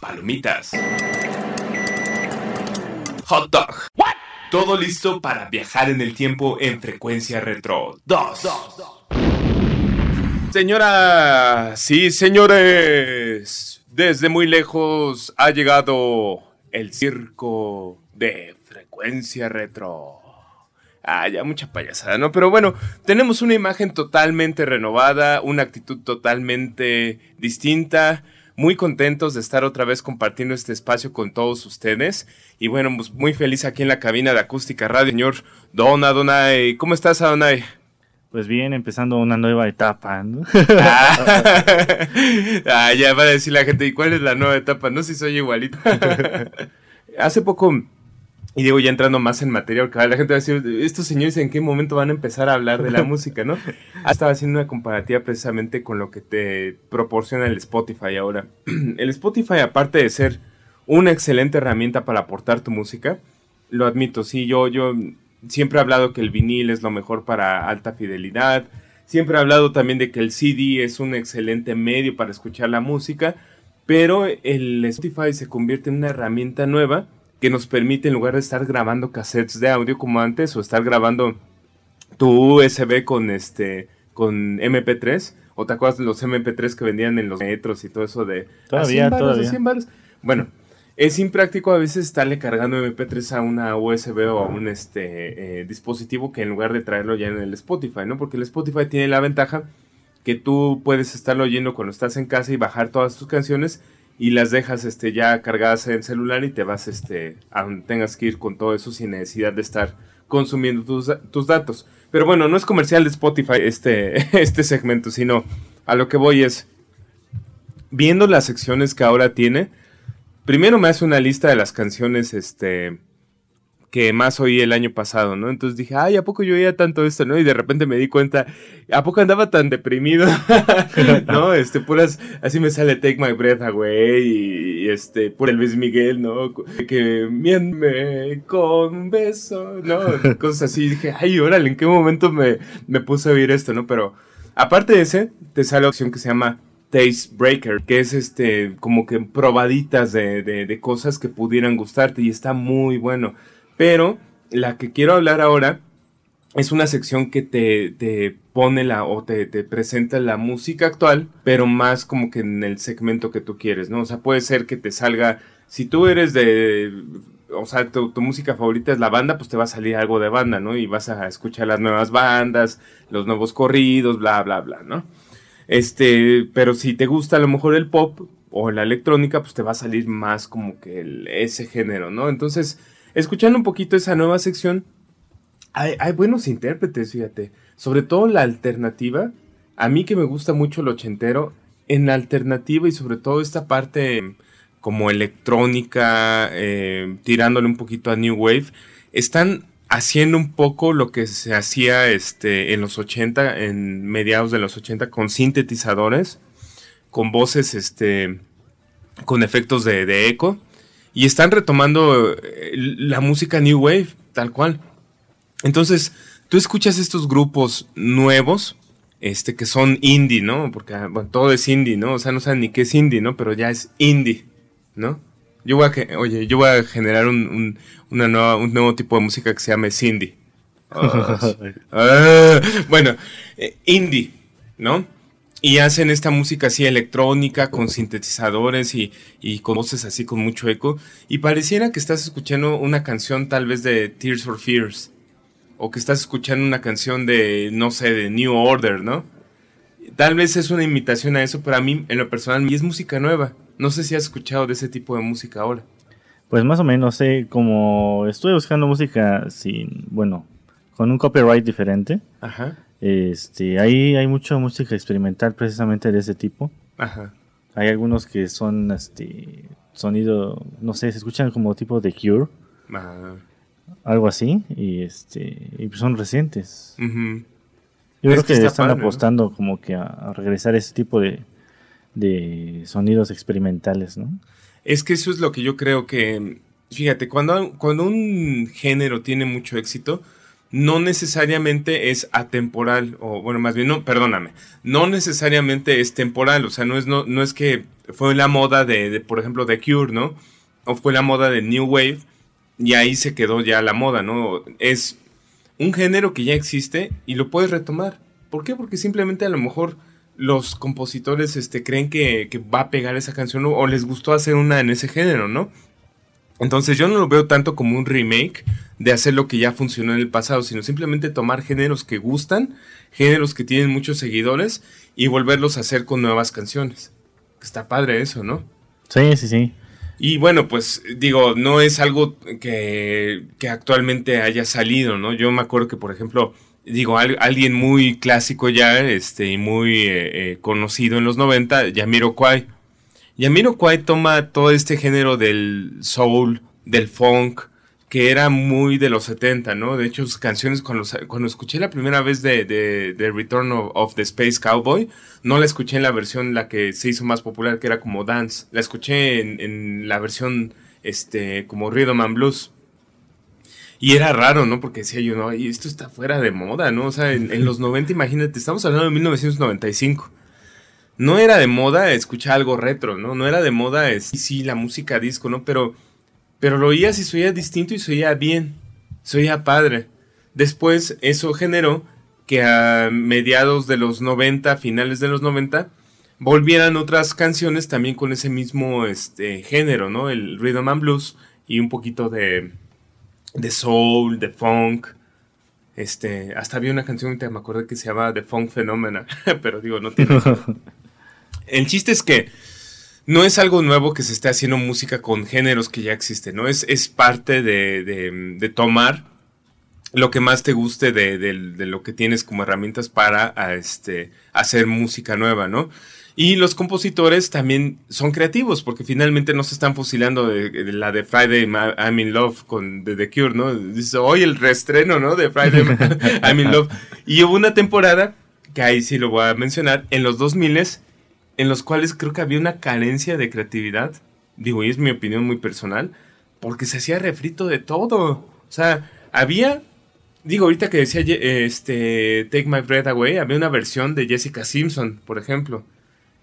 Palomitas. Hot dog. Todo listo para viajar en el tiempo en frecuencia retro 2. Señora, sí, señores. Desde muy lejos ha llegado el circo de frecuencia retro. Ah, ya mucha payasada, ¿no? Pero bueno, tenemos una imagen totalmente renovada, una actitud totalmente distinta. Muy contentos de estar otra vez compartiendo este espacio con todos ustedes. Y bueno, pues muy feliz aquí en la cabina de Acústica Radio, señor Don Adonai. ¿Cómo estás, Adonai? Pues bien, empezando una nueva etapa, ¿no? ah, ya va a decir la gente, ¿y cuál es la nueva etapa? No sé si soy igualito. Hace poco y digo, ya entrando más en materia, porque la gente va a decir, estos señores en qué momento van a empezar a hablar de la música, ¿no? Ah, estaba haciendo una comparativa precisamente con lo que te proporciona el Spotify ahora. El Spotify, aparte de ser una excelente herramienta para aportar tu música, lo admito, sí, yo, yo siempre he hablado que el vinil es lo mejor para alta fidelidad, siempre he hablado también de que el CD es un excelente medio para escuchar la música, pero el Spotify se convierte en una herramienta nueva que nos permite, en lugar de estar grabando cassettes de audio como antes, o estar grabando tu USB con este con MP3, o te acuerdas de los MP3 que vendían en los metros y todo eso de todavía, todavía. Bueno, es impráctico a veces estarle cargando MP3 a una USB o a un este eh, dispositivo que en lugar de traerlo ya en el Spotify, ¿no? Porque el Spotify tiene la ventaja que tú puedes estarlo oyendo cuando estás en casa y bajar todas tus canciones y las dejas este, ya cargadas en celular y te vas este, a donde tengas que ir con todo eso sin necesidad de estar consumiendo tus, datos. Pero bueno, no es comercial de Spotify este, este segmento, sino a lo que voy es, viendo las secciones que ahora tiene, primero me hace una lista de las canciones este, que más oí el año pasado, ¿no? Entonces dije, ay, ¿a poco yo oía tanto esto, no? Y de repente me di cuenta, ¿a poco andaba tan deprimido? ¿No? Este, puras, así me sale Take My Breath Away y, este, por el Luis Miguel, ¿no? Que mienme con beso, ¿no? Cosas así. dije, ay, órale, ¿en qué momento me, me puse a oír esto, no? Pero aparte de ese, te sale la opción que se llama Taste Breaker, que es este, como que probaditas de, de, de cosas que pudieran gustarte y está muy bueno. Pero la que quiero hablar ahora es una sección que te, pone la o te, presenta la música actual, pero más como que en el segmento que tú quieres, ¿no? O sea, puede ser que te salga, si tú eres de, o sea, tu, música favorita es la banda, pues te va a salir algo de banda, ¿no? Y vas a escuchar las nuevas bandas, los nuevos corridos, bla, bla, bla, ¿no? Este, pero si te gusta a lo mejor el pop o la electrónica, pues te va a salir más como que ese género, ¿no? Entonces, escuchando un poquito esa nueva sección, hay, buenos intérpretes, fíjate. Sobre todo la alternativa. A mí que me gusta mucho el ochentero, en la alternativa y sobre todo esta parte como electrónica, eh, tirándole un poquito a New Wave, están haciendo un poco lo que se hacía este, en los 80, en mediados de los 80, con sintetizadores, con voces, este, con efectos de, de eco y están retomando eh, la música New Wave, tal cual. Entonces, tú escuchas estos grupos nuevos, este, que son indie, ¿no? Porque bueno, todo es indie, ¿no? O sea, no saben ni qué es indie, ¿no? Pero ya es indie, ¿no? Yo voy a, oye, yo voy a generar un, una nueva, un nuevo tipo de música que se llame Cindy. Ah, bueno, eh, indie, ¿no? Y hacen esta música así electrónica con sintetizadores y, con voces así con mucho eco. Y pareciera que estás escuchando una canción tal vez de Tears for Fears. O que estás escuchando una canción de, no sé, de New Order, ¿no? Tal vez es una imitación a eso, pero a mí, en lo personal, es música nueva. No sé si has escuchado de ese tipo de música ahora. Pues más o menos, sé, como estoy buscando música sin, bueno, con un copyright diferente. Ajá este, ahí hay mucha música experimental precisamente de ese tipo. Ajá. Hay algunos que son este, sonido, no sé, se escuchan como tipo de Cure. Ah. Algo así, y este y pues son recientes. Yo creo que, están apostando como que a, regresar a ese tipo de, de sonidos experimentales, ¿no? Es que eso es lo que yo creo que, fíjate, cuando, cuando un género tiene mucho éxito, no necesariamente es atemporal, o bueno, más bien, no, perdóname, no necesariamente es temporal, o sea, no es, no, no es que fue la moda de, por ejemplo, de Cure, ¿no? O fue la moda de New Wave y ahí se quedó ya la moda, ¿no? Es un género que ya existe y lo puedes retomar. ¿Por qué? Porque simplemente a lo mejor los compositores este, creen que, va a pegar esa canción o, les gustó hacer una en ese género, ¿no? Entonces yo no lo veo tanto como un remake de hacer lo que ya funcionó en el pasado, sino simplemente tomar géneros que gustan, géneros que tienen muchos seguidores y volverlos a hacer con nuevas canciones. Está padre eso, ¿no? Sí, sí, sí. Y bueno, pues digo, no es algo que, actualmente haya salido, ¿no? Yo me acuerdo que, por ejemplo, digo, alguien muy clásico ya, este, y muy eh, eh, conocido en los 90, Yamiro Kwai. Yamiro Kwai toma todo este género del soul, del funk, que era muy de los 70, ¿no? De hecho, sus canciones, cuando, cuando escuché la primera vez de, de, Return of, the Space Cowboy, no la escuché en la versión la que se hizo más popular, que era como dance. La escuché en, la versión este, como Rhythm and Blues. Y era raro, ¿no? Porque decía yo, no, y esto está fuera de moda, ¿no? O sea, en, en los 90, imagínate, estamos hablando de 1995 no era de moda escuchar algo retro, ¿no? No era de moda, es, sí, la música disco, ¿no? Pero pero lo oías y se oía distinto y se oía bien, se oía padre. Después eso generó que a mediados de los 90, finales de los 90, volvieran otras canciones también con ese mismo este, género, ¿no? El rhythm and blues y un poquito de, de soul, de funk. Este, hasta había una canción que me acuerdo que se llama The Funk Phenomena, pero digo, no tiene. El chiste es que no es algo nuevo que se esté haciendo música con géneros que ya existen, ¿no? Es, es parte de, de, tomar lo que más te guste de, de, lo que tienes como herramientas para este, hacer música nueva, ¿no? Y los compositores también son creativos porque finalmente no se están fusilando de, la de Friday I'm in Love con The Cure, ¿no? Dice, hoy el reestreno, ¿no? De Friday I'm in Love. Y hubo una temporada, que ahí sí lo voy a mencionar, en los 2000s en los cuales creo que había una carencia de creatividad, digo, y es mi opinión muy personal, porque se hacía refrito de todo. O sea, había, digo, ahorita que decía este Take My Breath Away, había una versión de Jessica Simpson, por ejemplo.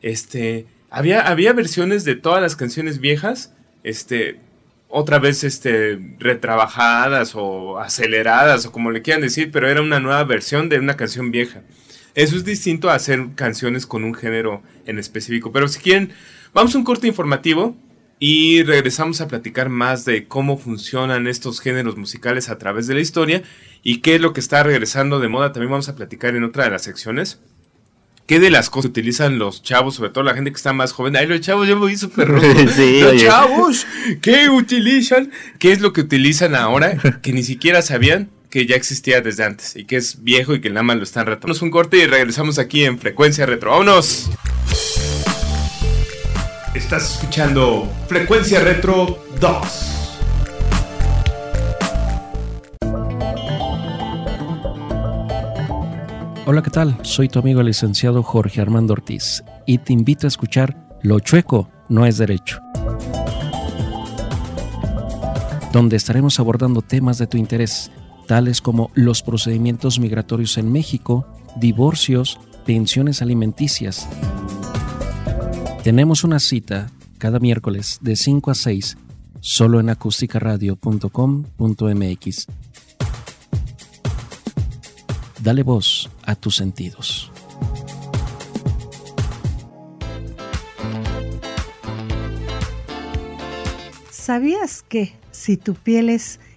Este, había, había versiones de todas las canciones viejas, este, otra vez este, retrabajadas o aceleradas o como le quieran decir, pero era una nueva versión de una canción vieja. Eso es distinto a hacer canciones con un género en específico. Pero si quieren, vamos a un corte informativo y regresamos a platicar más de cómo funcionan estos géneros musicales a través de la historia y qué es lo que está regresando de moda. También vamos a platicar en otra de las secciones. ¿Qué de las cosas utilizan los chavos, sobre todo la gente que está más joven? Ay, los chavos, yo me vi súper rojo. los chavos, ¿qué utilizan? ¿Qué es lo que utilizan ahora que ni siquiera sabían? Que ya existía desde antes y que es viejo y que nada más lo están retomando. un corte y regresamos aquí en Frecuencia Retro. ¡Vámonos! Estás escuchando Frecuencia Retro 2. Hola, ¿qué tal? Soy tu amigo el licenciado Jorge Armando Ortiz y te invito a escuchar Lo chueco no es derecho, donde estaremos abordando temas de tu interés tales como los procedimientos migratorios en México, divorcios, pensiones alimenticias. Tenemos una cita cada miércoles de 5 a 6 solo en acústicaradio.com.mx. Dale voz a tus sentidos. ¿Sabías que si tu piel es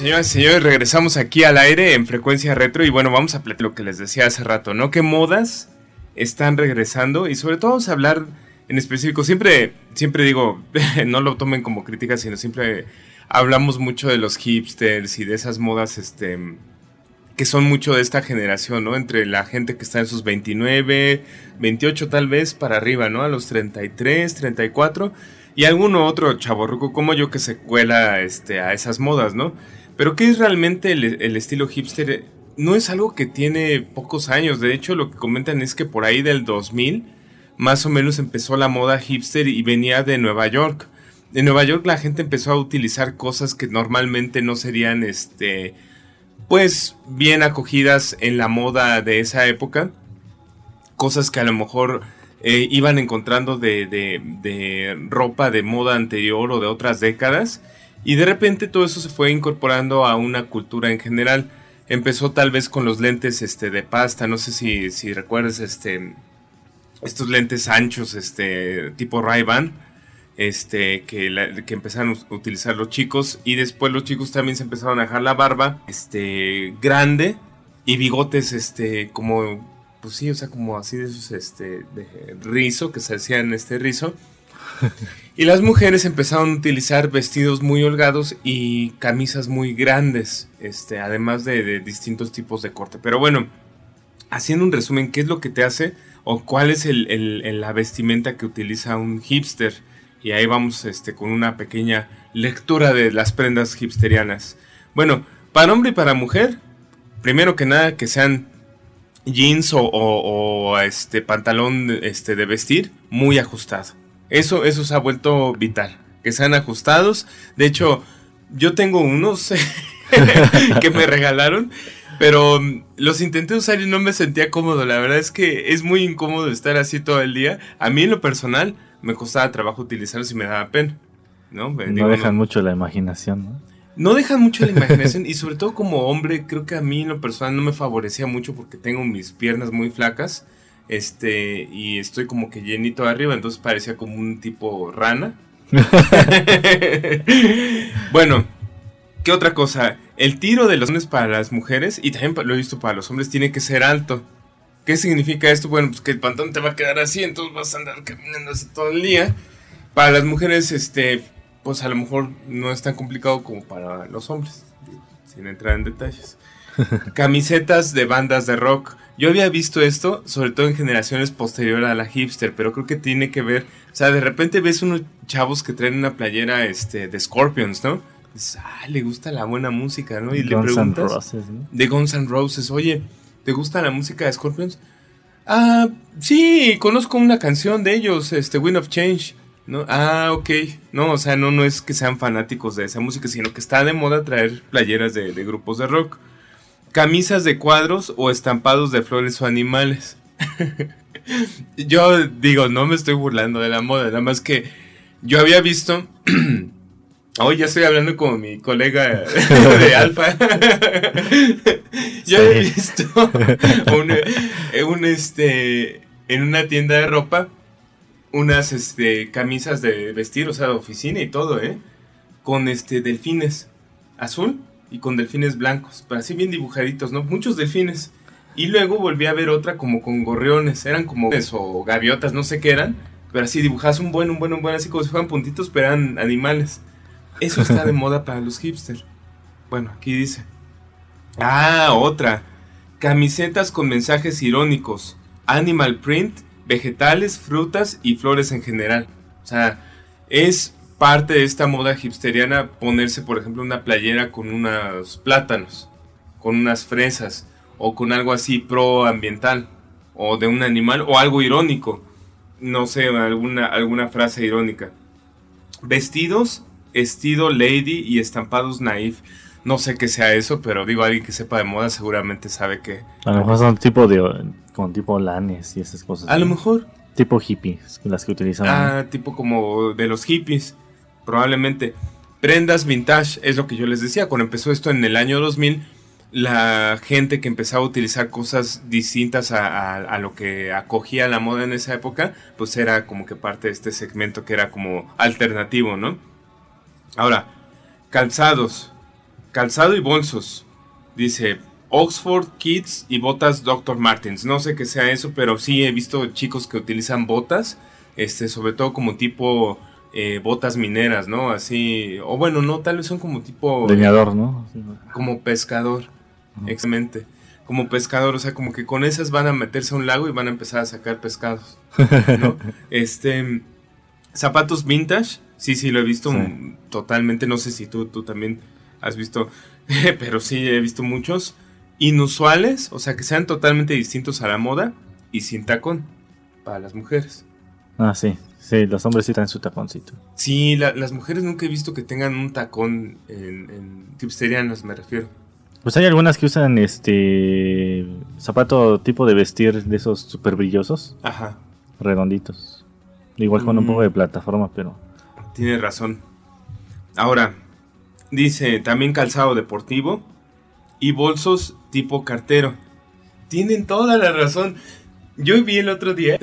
Señoras y señores, regresamos aquí al aire en frecuencia retro y bueno, vamos a platicar lo que les decía hace rato, ¿no? ¿Qué modas están regresando? Y sobre todo vamos a hablar en específico, siempre, siempre digo, no lo tomen como crítica, sino siempre hablamos mucho de los hipsters y de esas modas, este, que son mucho de esta generación, ¿no? Entre la gente que está en sus 29, 28 tal vez para arriba, ¿no? A los 33, 34 y alguno otro chaborruco como yo que se cuela este, a esas modas, ¿no? Pero ¿qué es realmente el, estilo hipster? No es algo que tiene pocos años. De hecho, lo que comentan es que por ahí del 2000, más o menos empezó la moda hipster y venía de Nueva York. En Nueva York la gente empezó a utilizar cosas que normalmente no serían, este, pues, bien acogidas en la moda de esa época. Cosas que a lo mejor eh, iban encontrando de, de ropa de moda anterior o de otras décadas y de repente todo eso se fue incorporando a una cultura en general. Empezó tal vez con los lentes este, de pasta, no sé si, si recuerdas este, estos lentes anchos este, tipo Ray-Ban. Este, que, que, empezaron a utilizar los chicos y después los chicos también se empezaron a dejar la barba este, grande y bigotes este, como, pues sí, o sea, como así de esos este, rizo, que se hacían este rizo y las mujeres empezaron a utilizar vestidos muy holgados y camisas muy grandes, este, además de, distintos tipos de corte. Pero bueno, haciendo un resumen, ¿qué es lo que te hace o cuál es la vestimenta que utiliza un hipster? Y ahí vamos este, con una pequeña lectura de las prendas hipsterianas. Bueno, para hombre y para mujer, primero que nada que sean jeans o, este pantalón este, de vestir muy ajustado. Eso, eso se ha vuelto vital. Que sean ajustados. De hecho, yo tengo unos que me regalaron. Pero mm, los intenté usar y no me sentía cómodo. La verdad es que es muy incómodo estar así todo el día. A mí en lo personal me costaba trabajo utilizarlos y me daba pena. No, no dejan mucho la imaginación, ¿no? No dejan mucho la imaginación y sobre todo como hombre creo que a mí en lo personal no me favorecía mucho porque tengo mis piernas muy flacas este, y estoy como que llenito arriba, entonces parecía como un tipo rana. bueno, ¿qué otra cosa? El tiro de los hombres para las mujeres, y también lo he visto para los hombres, tiene que ser alto. ¿Qué significa esto? Bueno, pues que el pantalón te va a quedar así, entonces vas a andar caminando así todo el día. Para las mujeres, este, pues a lo mejor no es tan complicado como para los hombres, sin entrar en detalles. Camisetas de bandas de rock. Yo había visto esto, sobre todo en generaciones posteriores a la hipster, pero creo que tiene que ver. O sea, de repente ves unos chavos que traen una playera este, de Scorpions, ¿no? ah, le gusta la buena música, ¿no? Y le preguntas. Roses, De Guns N' Roses, oye, ¿te gusta la música de Scorpions? Ah, sí, conozco una canción de ellos, este, Wind of Change. ¿no? Ah, ok. No, o sea, no, no es que sean fanáticos de esa música, sino que está de moda traer playeras de grupos de rock camisas de cuadros o estampados de flores o animales. yo digo, no me estoy burlando de la moda, nada más que yo había visto... Hoy ya estoy hablando como mi colega de Alfa. yo había visto un, este, en una tienda de ropa unas este, camisas de vestir, o sea, de oficina y todo, ¿eh? Con este delfines azul y con delfines blancos, pero así bien dibujaditos, ¿no? Muchos delfines. Y luego volví a ver otra como con gorriones, eran como o gaviotas, no sé qué eran, Pero así dibujabas un buen, un buen, un buen, así como si fueran puntitos, pero eran animales. Eso está de moda para los hipsters. Bueno, aquí dice. Ah, otra. Camisetas con mensajes irónicos. Animal print, vegetales, frutas y flores en general. O sea, es parte de esta moda hipsteriana ponerse, por ejemplo, una playera con unos plátanos, con unas fresas, o con algo así proambiental, o de un animal, o algo irónico. No sé, alguna, alguna frase irónica. Vestidos, estilo lady y estampados naif. No sé qué sea eso, pero digo, alguien que sepa de moda seguramente sabe que... A lo mejor son tipo de... con tipo lanes y esas cosas. A lo mejor. Tipo hippies, las que utilizan. Ah, tipo como de los hippies probablemente. Prendas vintage, es lo que yo les decía, cuando empezó esto en el año 2000, la gente que empezaba a utilizar cosas distintas a, lo que acogía la moda en esa época, pues era como que parte de este segmento que era como alternativo, ¿no? Ahora, calzados, calzado y bolsos, dice Oxford Kids y botas Dr. Martens. No sé qué sea eso, pero sí he visto chicos que utilizan botas, este, sobre todo como tipo eh, botas mineras, ¿no? Así, o bueno, no, tal vez son como tipo... Leñador, ¿no? Como pescador, exactamente. Como pescador, o sea, como que con esas van a meterse a un lago y van a empezar a sacar pescados, ¿no? este, zapatos vintage, sí, sí, lo he visto totalmente, no sé si tú, tú también has visto, pero sí, he visto muchos. Inusuales, o sea, que sean totalmente distintos a la moda y sin tacón para las mujeres. Ah, sí. Sí, los hombres sí traen su taconcito. Sí, las mujeres nunca he visto que tengan un tacón en, en me refiero. Pues hay algunas que usan este zapato tipo de vestir de esos super brillosos. Ajá. Redonditos. Igual con un poco de mm. plataforma, pero. Tiene razón. Ahora, dice también calzado deportivo y bolsos tipo cartero. Tienen toda la razón. Yo vi el otro día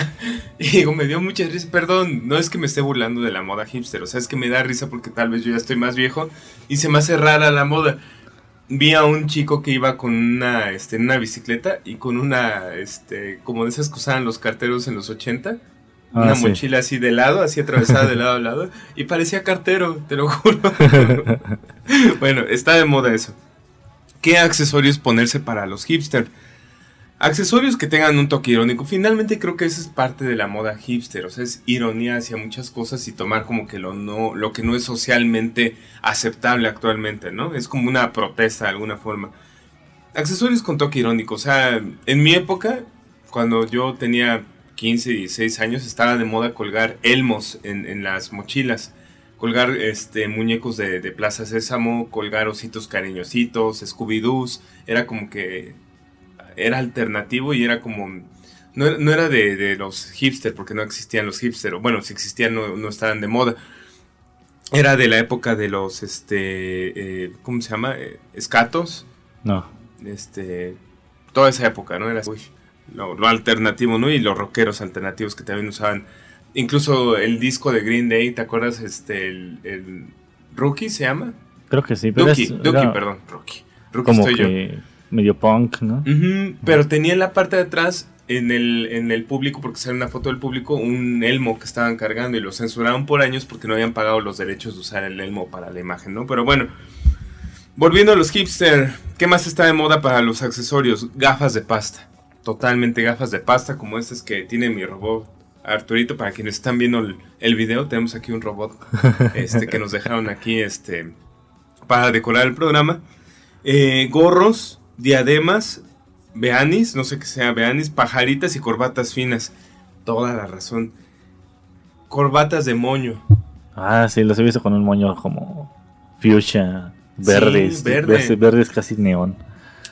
y digo, me dio mucha risa. Perdón, no es que me esté burlando de la moda hipster, o sea, es que me da risa porque tal vez yo ya estoy más viejo y se me hace rara la moda. Vi a un chico que iba con una, este, una bicicleta y con una, este, como de esas que usaban los carteros en los 80. Ah, una mochila así de lado, así atravesada de lado a lado. Y parecía cartero, te lo juro. bueno, está de moda eso. ¿Qué accesorios ponerse para los hipsters? Accesorios que tengan un toque irónico. Finalmente creo que esa es parte de la moda hipster. O sea, es ironía hacia muchas cosas y tomar como que lo, no, lo que no es socialmente aceptable actualmente, ¿no? Es como una protesta de alguna forma. Accesorios con toque irónico. O sea, en mi época, cuando yo tenía 15, 16 años, estaba de moda colgar elmos en, las mochilas. Colgar este, muñecos de, de Plaza Sésamo, colgar ositos cariñositos, Scooby-Doos. Era como que era alternativo y era como... No, era de, los hipsters, porque no existían los hipsters, o bueno, si existían no, estaban de moda. Era de la época de los, este, eh, ¿cómo se llama? Eh, escatos. No. Este, toda esa época, ¿no? Era lo, alternativo, ¿no? Y los rockeros alternativos que también usaban. Incluso el disco de Green Day, ¿te acuerdas? Este, el, Rookie se llama. Creo que sí. Pero perdón, Rookie. Rookie como que medio punk, ¿no? pero tenía en la parte de atrás, en el, en el público, porque sale una foto del público, un elmo que estaban cargando y lo censuraron por años porque no habían pagado los derechos de usar el elmo para la imagen, ¿no? Pero bueno, volviendo a los hipster, ¿qué más está de moda para los accesorios? Gafas de pasta. Totalmente gafas de pasta, como estas que tiene mi robot Arturito, para quienes están viendo el, video, tenemos aquí un robot este, que nos dejaron aquí este, para decorar el programa. Eh, gorros, diademas, beanis, no sé qué sea, beanis, pajaritas y corbatas finas. Toda la razón. Corbatas de moño. Ah, sí, los he visto con un moño como fuchsia, verdes, verdes, casi neón.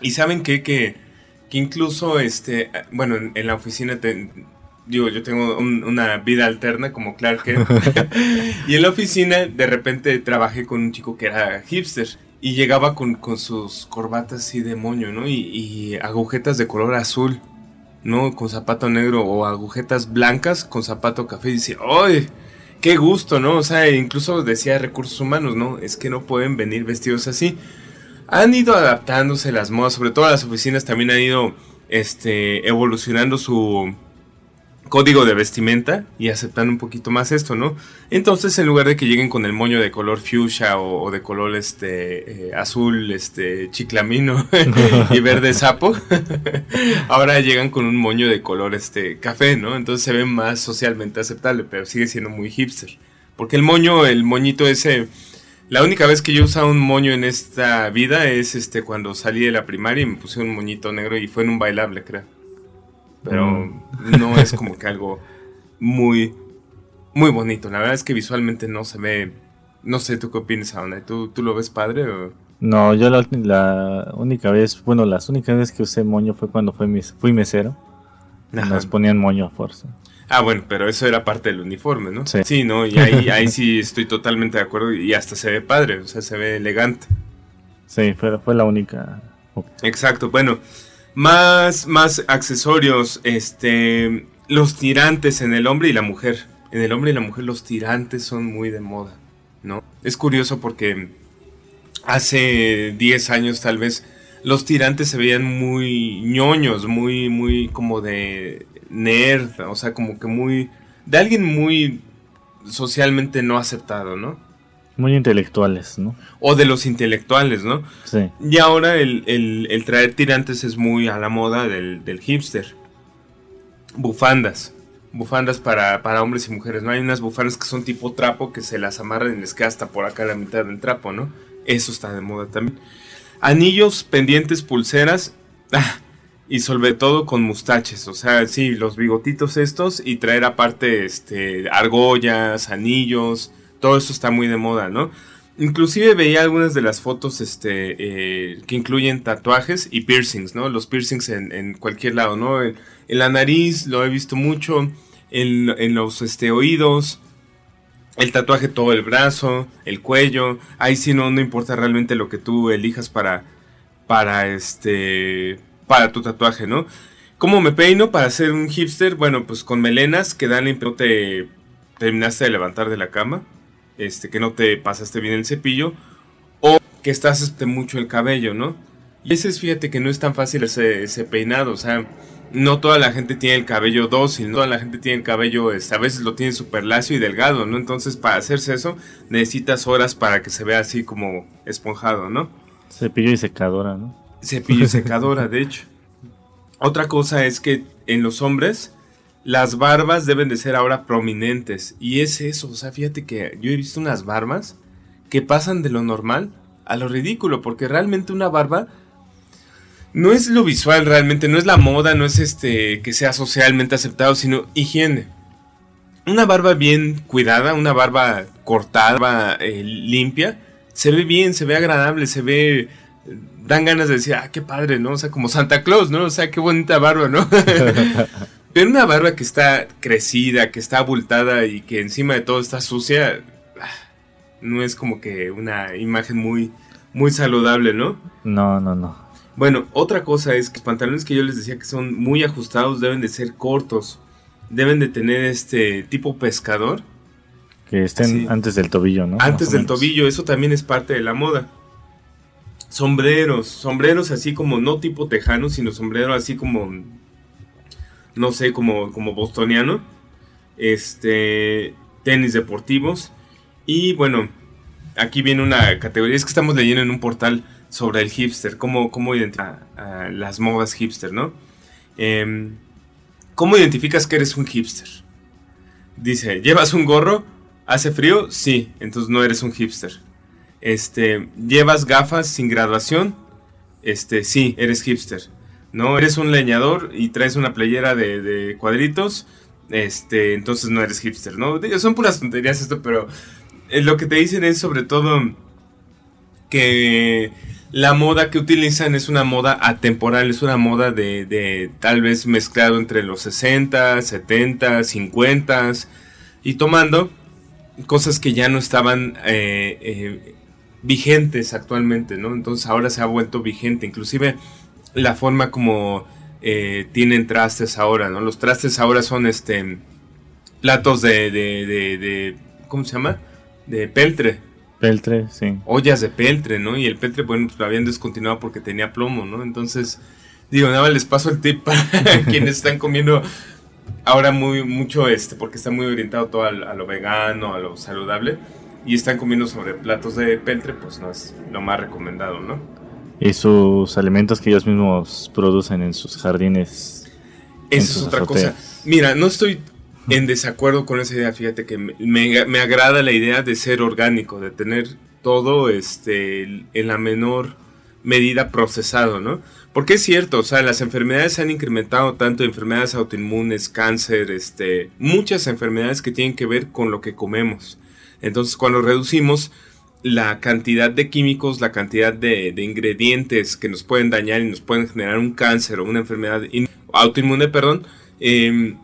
Y saben qué? que, que incluso, este, bueno, en, la oficina, digo, yo tengo una vida alterna como Clark y en la oficina de repente trabajé con un chico que era hipster y llegaba con, sus corbatas así de moño, ¿no? Y, agujetas de color azul, ¿no? Con zapato negro o agujetas blancas con zapato café. Y dice, ¡ay! ¡Qué gusto, ¿no? O sea, incluso decía recursos humanos, ¿no? Es que no pueden venir vestidos así. Han ido adaptándose las modas, sobre todo las oficinas también han ido este, evolucionando su, código de vestimenta y aceptan un poquito más esto, ¿no? Entonces, en lugar de que lleguen con el moño de color fuchsia o, de color este eh, azul, este chiclamino y verde sapo, ahora llegan con un moño de color este café, ¿no? Entonces se ve más socialmente aceptable, pero sigue siendo muy hipster. Porque el moño, el moñito ese, la única vez que yo usaba un moño en esta vida es este cuando salí de la primaria y me puse un moñito negro y fue en un bailable, creo pero no es como que algo muy, muy bonito. La verdad es que visualmente no se ve, no sé, ¿tú qué opinas, Ana? ¿Tú, ¿Tú lo ves padre o...? No, yo la, única vez, bueno, las únicas veces que usé moño fue cuando fui, fui mesero. Nos ponían moño a fuerza. Ah, bueno, pero eso era parte del uniforme, ¿no? Sí. Sí, ¿no? Y ahí, ahí sí estoy totalmente de acuerdo y hasta se ve padre, o sea, se ve elegante. Sí, fue, fue la única. Exacto, bueno, más, más accesorios, este, los tirantes en el hombre y la mujer. En el hombre y la mujer los tirantes son muy de moda, ¿no? Es curioso porque hace 10 años tal vez los tirantes se veían muy ñoños, muy, muy como de nerd, o sea, como que muy... de alguien muy socialmente no aceptado, ¿no? Muy intelectuales, ¿no? O de los intelectuales, ¿no? Sí. Y ahora el, traer tirantes es muy a la moda del, hipster. Bufandas. Bufandas para, para, hombres y mujeres, ¿no? Hay unas bufandas que son tipo trapo que se las amarran y les queda hasta por acá la mitad del trapo, ¿no? Eso está de moda también. Anillos, pendientes, pulseras. Ah, y sobre todo con mustaches, o sea, sí, los bigotitos estos y traer aparte este argollas, anillos, todo eso está muy de moda, ¿no? Inclusive veía algunas de las fotos este, eh, que incluyen tatuajes y piercings, ¿no? Los piercings en, cualquier lado, ¿no? En, la nariz lo he visto mucho, en, los este, oídos, el tatuaje todo el brazo, el cuello. Ahí sí no, no importa realmente lo que tú elijas para, para, este, para tu tatuaje, ¿no? ¿Cómo me peino para ser un hipster? Bueno, pues con melenas que dan la te terminaste de levantar de la cama este, que no te pasaste bien el cepillo, o que estás este, mucho el cabello, ¿no? Y ese es, fíjate que no es tan fácil ese, peinado, o sea, no toda la gente tiene el cabello dócil, no toda la gente tiene el cabello, este, a veces lo tiene súper lacio y delgado, ¿no? Entonces, para hacerse eso, necesitas horas para que se vea así como esponjado, ¿no? Cepillo y secadora, ¿no? Cepillo y secadora, de hecho. Otra cosa es que en los hombres las barbas deben de ser ahora prominentes. Y es eso, o sea, fíjate que yo he visto unas barbas que pasan de lo normal a lo ridículo, porque realmente una barba no es lo visual realmente, no es la moda, no es este que sea socialmente aceptado, sino higiene. Una barba bien cuidada, una barba cortada, eh, limpia, se ve bien, se ve agradable, se ve dan ganas de decir, ah, qué padre, ¿no? O sea, como Santa Claus, ¿no? O sea, qué bonita barba, ¿no? Pero una barba que está crecida, que está abultada y que encima de todo está sucia, ah, no es como que una imagen muy, muy saludable, ¿no? No, no, no. Bueno, otra cosa es que los pantalones que yo les decía que son muy ajustados deben de ser cortos. Deben de tener este tipo pescador. Que estén antes del tobillo, ¿no? Antes del tobillo, eso también es parte de la moda. Sombreros, sombreros así como no tipo tejano, sino sombrero así como no sé, como, como bostoniano, este, tenis deportivos y bueno, aquí viene una categoría, es que estamos leyendo en un portal sobre el hipster, cómo, cómo identificar las modas hipster, ¿no? Em, ¿Cómo identificas que eres un hipster? Dice, ¿llevas un gorro? ¿Hace frío? Sí, entonces no eres un hipster. Este, ¿llevas gafas sin graduación? Este, sí, eres hipster. ¿No? Eres un leñador y traes una playera de, cuadritos, este, entonces no eres hipster, ¿no? Son puras tonterías esto, pero eh, lo que te dicen es sobre todo que la moda que utilizan es una moda atemporal, es una moda de, tal vez mezclado entre los 60, 70, 50 y tomando cosas que ya no estaban eh, eh, vigentes actualmente, ¿no? Entonces ahora se ha vuelto vigente, inclusive la forma como eh, tienen trastes ahora, ¿no? Los trastes ahora son este platos de, de, de, ¿cómo se llama? De peltre. Peltre, sí. Ollas de peltre, ¿no? Y el peltre, bueno, pues lo habían descontinuado porque tenía plomo, ¿no? Entonces, digo, nada, les paso el tip para quienes están comiendo ahora muy mucho este, porque está muy orientado todo a, lo vegano, a lo saludable, y están comiendo sobre platos de peltre, pues no es lo más recomendado, ¿no? Y sus alimentos que ellos mismos producen en sus jardines. Esa es otra cosa. Mira, no estoy en desacuerdo con esa idea, fíjate que me, me, agrada la idea de ser orgánico, de tener todo este, en la menor medida procesado, ¿no? Porque es cierto, o sea, las enfermedades se han incrementado tanto, enfermedades autoinmunes, cáncer, este, muchas enfermedades que tienen que ver con lo que comemos. Entonces, cuando reducimos la cantidad de químicos, la cantidad de, ingredientes que nos pueden dañar y nos pueden generar un cáncer o una enfermedad autoinmune, perdón, eh,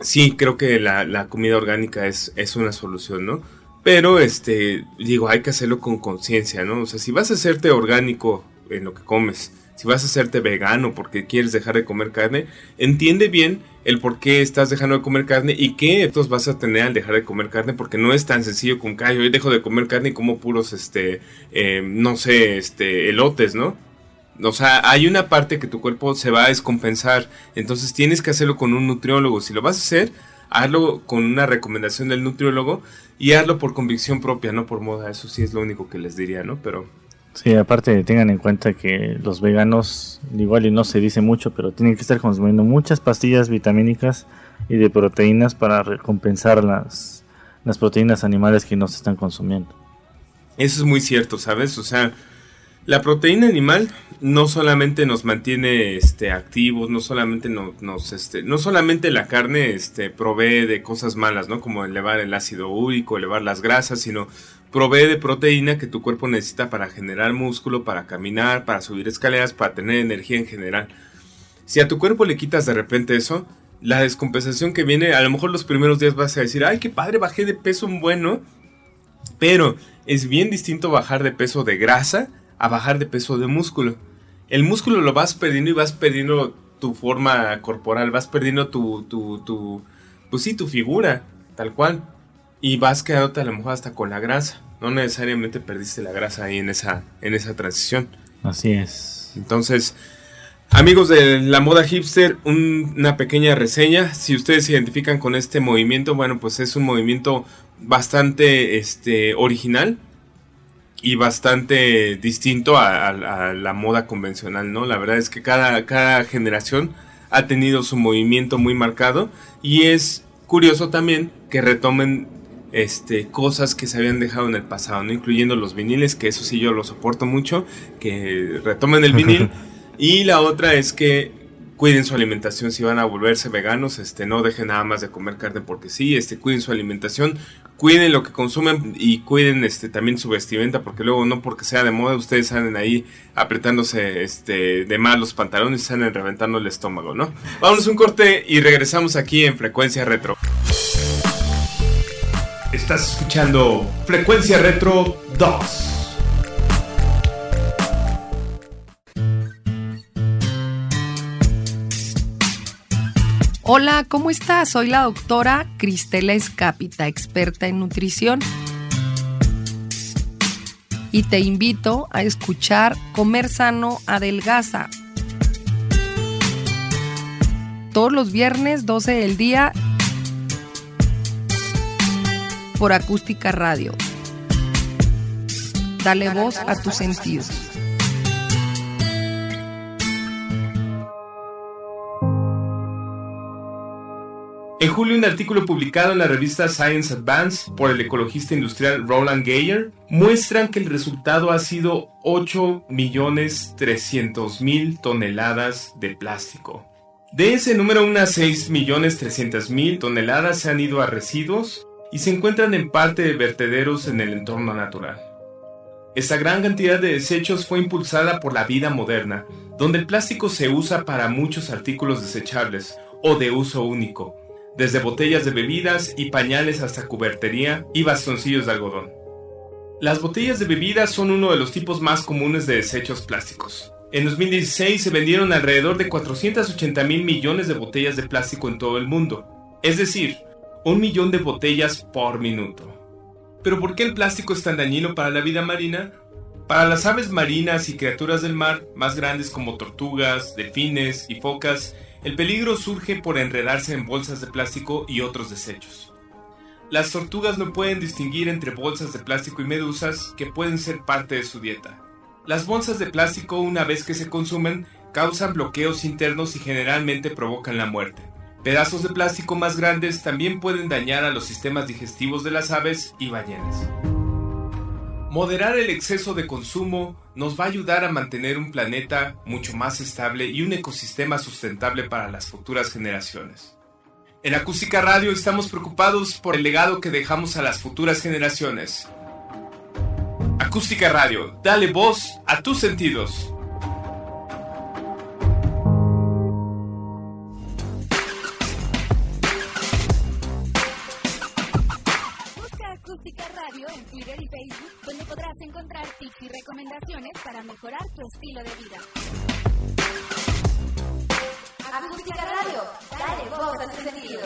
sí, creo que la, comida orgánica es, es, una solución, ¿no? Pero, este, digo, hay que hacerlo con conciencia, ¿no? O sea, si vas a hacerte orgánico en lo que comes, si vas a hacerte vegano porque quieres dejar de comer carne, entiende bien el por qué estás dejando de comer carne y qué efectos vas a tener al dejar de comer carne, porque no es tan sencillo como que yo dejo de comer carne y como puros, este, eh, no sé, este, elotes, ¿no? O sea, hay una parte que tu cuerpo se va a descompensar, entonces tienes que hacerlo con un nutriólogo. Si lo vas a hacer, hazlo con una recomendación del nutriólogo y hazlo por convicción propia, no por moda. Eso sí es lo único que les diría, ¿no? Pero Sí, aparte tengan en cuenta que los veganos, igual y no se dice mucho, pero tienen que estar consumiendo muchas pastillas vitamínicas y de proteínas para recompensar las, las proteínas animales que no se están consumiendo. Eso es muy cierto, ¿sabes? O sea, la proteína animal no solamente nos mantiene este, activos, no solamente nos, este, no solamente la carne este, provee de cosas malas, ¿no? Como elevar el ácido úrico, elevar las grasas, sino provee de proteína que tu cuerpo necesita para generar músculo, para caminar, para subir escaleras, para tener energía en general. Si a tu cuerpo le quitas de repente eso, la descompensación que viene, a lo mejor los primeros días vas a decir, ay, qué padre, bajé de peso un bueno, pero es bien distinto bajar de peso de grasa a bajar de peso de músculo. El músculo lo vas perdiendo y vas perdiendo tu forma corporal, vas perdiendo tu, tu, tu pues sí, tu figura, tal cual y vas quedándote a lo mejor hasta con la grasa. No necesariamente perdiste la grasa ahí en esa, en esa transición. Así es. Entonces, amigos de la moda hipster, una pequeña reseña. Si ustedes se identifican con este movimiento, bueno, pues es un movimiento bastante este, original y bastante distinto a, la moda convencional, ¿no? La verdad es que cada, cada generación ha tenido su movimiento muy marcado y es curioso también que retomen este, cosas que se habían dejado en el pasado, ¿no? Incluyendo los viniles, que eso sí yo lo soporto mucho, que retomen el vinil. y la otra es que cuiden su alimentación si van a volverse veganos, este, no dejen nada más de comer carne porque sí, este, cuiden su alimentación, cuiden lo que consumen y cuiden este, también su vestimenta, porque luego no porque sea de moda, ustedes salen ahí apretándose este, de mal los pantalones y salen reventando el estómago, ¿no? Vámonos un corte y regresamos aquí en Frecuencia Retro. Estás escuchando Frecuencia Retro 2. Hola, ¿cómo estás? Soy la doctora Cristela Escapita, experta en nutrición. Y te invito a escuchar Comer Sano Adelgaza. Todos los viernes, 12 del día, por Acústica Radio. Dale voz a tus sentidos. En julio, un artículo publicado en la revista Science Advance por el ecologista industrial Roland Geyer muestran que el resultado ha sido 8.300.000 toneladas de plástico. De ese número, unas 6.300.000 toneladas se han ido a residuos y se encuentran en parte de vertederos en el entorno natural. Esta gran cantidad de desechos fue impulsada por la vida moderna, donde el plástico se usa para muchos artículos desechables o de uso único, desde botellas de bebidas y pañales hasta cubertería y bastoncillos de algodón. Las botellas de bebidas son uno de los tipos más comunes de desechos plásticos. En 2016 se vendieron alrededor de 480 mil millones de botellas de plástico en todo el mundo, es decir, un millón de botellas por minuto. Pero ¿por qué el plástico es tan dañino para la vida marina? Para las aves marinas y criaturas del mar más grandes como tortugas, delfines y focas, El peligro surge por enredarse en bolsas de plástico y otros desechos. Las tortugas no pueden distinguir entre bolsas de plástico y medusas que pueden ser parte de su dieta. Las bolsas de plástico una vez que se consumen causan bloqueos internos y generalmente provocan la muerte. Pedazos de plástico más grandes también pueden dañar a los sistemas digestivos de las aves y ballenas. Moderar el exceso de consumo nos va a ayudar a mantener un planeta mucho más estable y un ecosistema sustentable para las futuras generaciones. En Acústica Radio estamos preocupados por el legado que dejamos a las futuras generaciones. Acústica Radio, dale voz a tus sentidos. Encontrar tips y recomendaciones para mejorar tu estilo de vida. Acústica Radio, dale voz a tu sentido.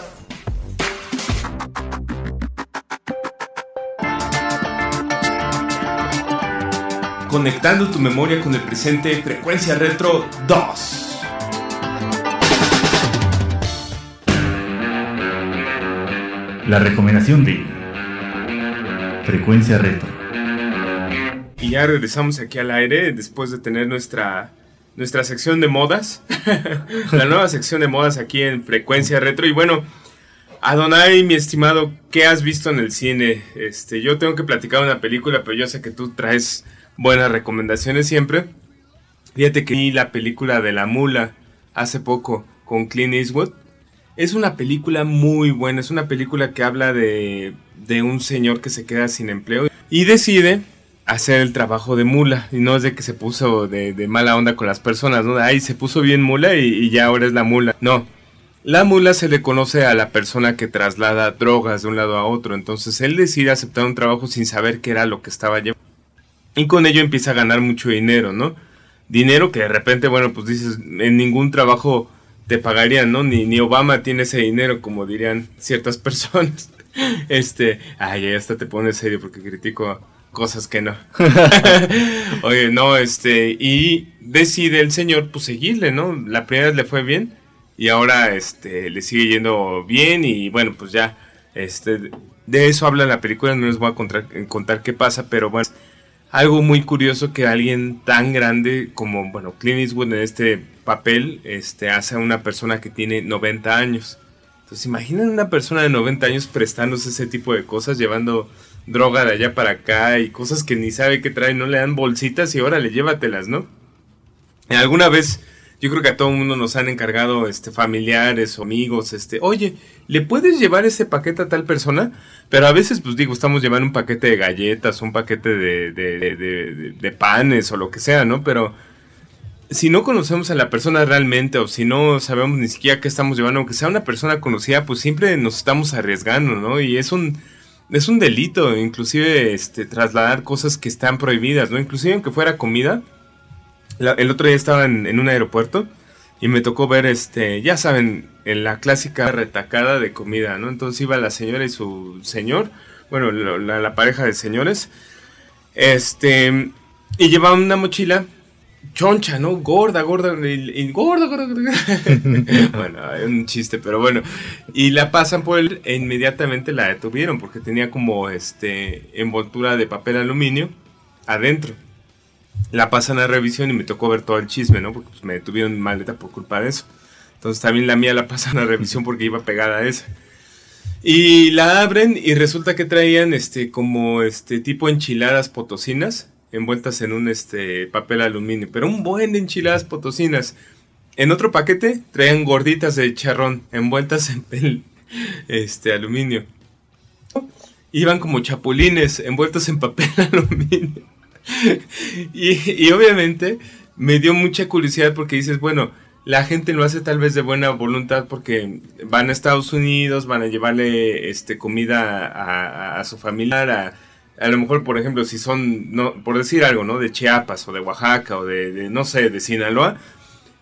Conectando tu memoria con el presente, Frecuencia Retro 2. La recomendación de Frecuencia Retro. Y ya regresamos aquí al aire después de tener nuestra, nuestra sección de modas. la nueva sección de modas aquí en Frecuencia Retro. Y bueno, Adonai, mi estimado, ¿qué has visto en el cine? Este, yo tengo que platicar una película, pero yo sé que tú traes buenas recomendaciones siempre. Fíjate que vi la película de La Mula hace poco con Clint Eastwood. Es una película muy buena, es una película que habla de, de un señor que se queda sin empleo y decide hacer el trabajo de mula. Y no es de que se puso de, mala onda con las personas, ¿no? Ay, se puso bien mula y, ya ahora es la mula. No. La mula se le conoce a la persona que traslada drogas de un lado a otro. Entonces él decide aceptar un trabajo sin saber qué era lo que estaba llevando. Y con ello empieza a ganar mucho dinero, ¿no? Dinero que de repente, bueno, pues dices, en ningún trabajo te pagarían, ¿no? Ni, ni Obama tiene ese dinero, como dirían ciertas personas. Este, ay, ya hasta te pone serio porque critico cosas que no. Oye, no, este, y decide el señor, pues seguirle, ¿no? La primera vez le fue bien y ahora, este, le sigue yendo bien y bueno, pues ya, este, de eso habla la película, no les voy a contar, contar qué pasa, pero bueno, algo muy curioso que alguien tan grande como, bueno, Clint Eastwood en este papel, este, hace a una persona que tiene 90 años. Entonces, imaginen una persona de 90 años prestándose ese tipo de cosas, llevando droga de allá para acá y cosas que ni sabe que trae, no le dan bolsitas y órale, llévatelas, ¿no? Alguna vez, yo creo que a todo el mundo nos han encargado este, familiares o amigos, este, oye, ¿le puedes llevar ese paquete a tal persona? Pero a veces, pues digo, estamos llevando un paquete de galletas, un paquete de, de, de, de panes o lo que sea, ¿no? Pero si no conocemos a la persona realmente o si no sabemos ni siquiera qué estamos llevando, aunque sea una persona conocida, pues siempre nos estamos arriesgando, ¿no? Y es un es un delito, inclusive este, trasladar cosas que están prohibidas, ¿no? Inclusive aunque fuera comida. el otro día estaba en, un aeropuerto y me tocó ver, este, ya saben, en la clásica retacada de comida, ¿no? Entonces iba la señora y su señor, bueno, la, la pareja de señores, este, y llevaban una mochila choncha, ¿no? Gorda, gorda, y, gorda, gorda, gorda. bueno, un chiste, pero bueno. Y la pasan por él e inmediatamente la detuvieron porque tenía como este envoltura de papel aluminio adentro. La pasan a revisión y me tocó ver todo el chisme, ¿no? Porque pues, me detuvieron maleta por culpa de eso. Entonces también la mía la pasan a revisión porque iba pegada a esa. Y la abren y resulta que traían este como este tipo enchiladas potosinas envueltas en un este, papel aluminio, pero un buen de enchiladas potosinas. En otro paquete traían gorditas de charrón envueltas en este, aluminio. Iban como chapulines envueltos en papel aluminio. y, y obviamente me dio mucha curiosidad porque dices, bueno, la gente lo hace tal vez de buena voluntad porque van a Estados Unidos, van a llevarle este, comida a, a su familiar, a lo mejor, por ejemplo, si son, por decir algo, ¿no? De Chiapas o de Oaxaca o de, no sé, de Sinaloa,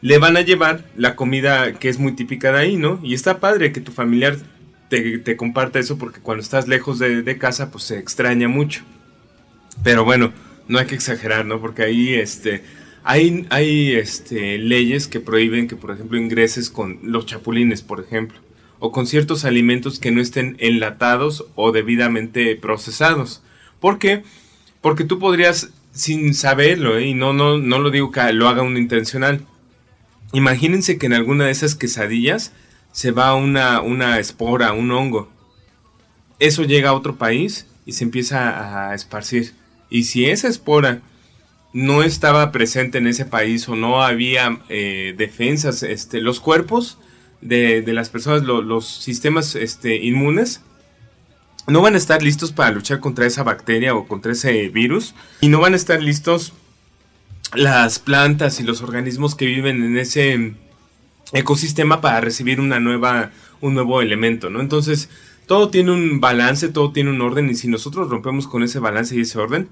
le van a llevar la comida que es muy típica de ahí, ¿no? Y está padre que tu familiar te, te comparta eso porque cuando estás lejos de, de, casa, pues se extraña mucho. Pero bueno, no hay que exagerar, ¿no? Porque ahí, este, Hay, hay este, leyes que prohíben que, por ejemplo, ingreses con los chapulines, por ejemplo, o con ciertos alimentos que no estén enlatados o debidamente procesados. ¿Por qué? Porque tú podrías, sin saberlo, ¿eh? y no, no, no lo digo que lo haga un intencional, imagínense que en alguna de esas quesadillas se va una, una espora, un hongo. Eso llega a otro país y se empieza a esparcir. Y si esa espora no estaba presente en ese país o no había eh, defensas, este, los cuerpos de, las personas, los sistemas este, inmunes, no van a estar listos para luchar contra esa bacteria o contra ese virus y no van a estar listos las plantas y los organismos que viven en ese ecosistema para recibir una nueva, un nuevo elemento, ¿no? Entonces, todo tiene un balance, todo tiene un orden y si nosotros rompemos con ese balance y ese orden,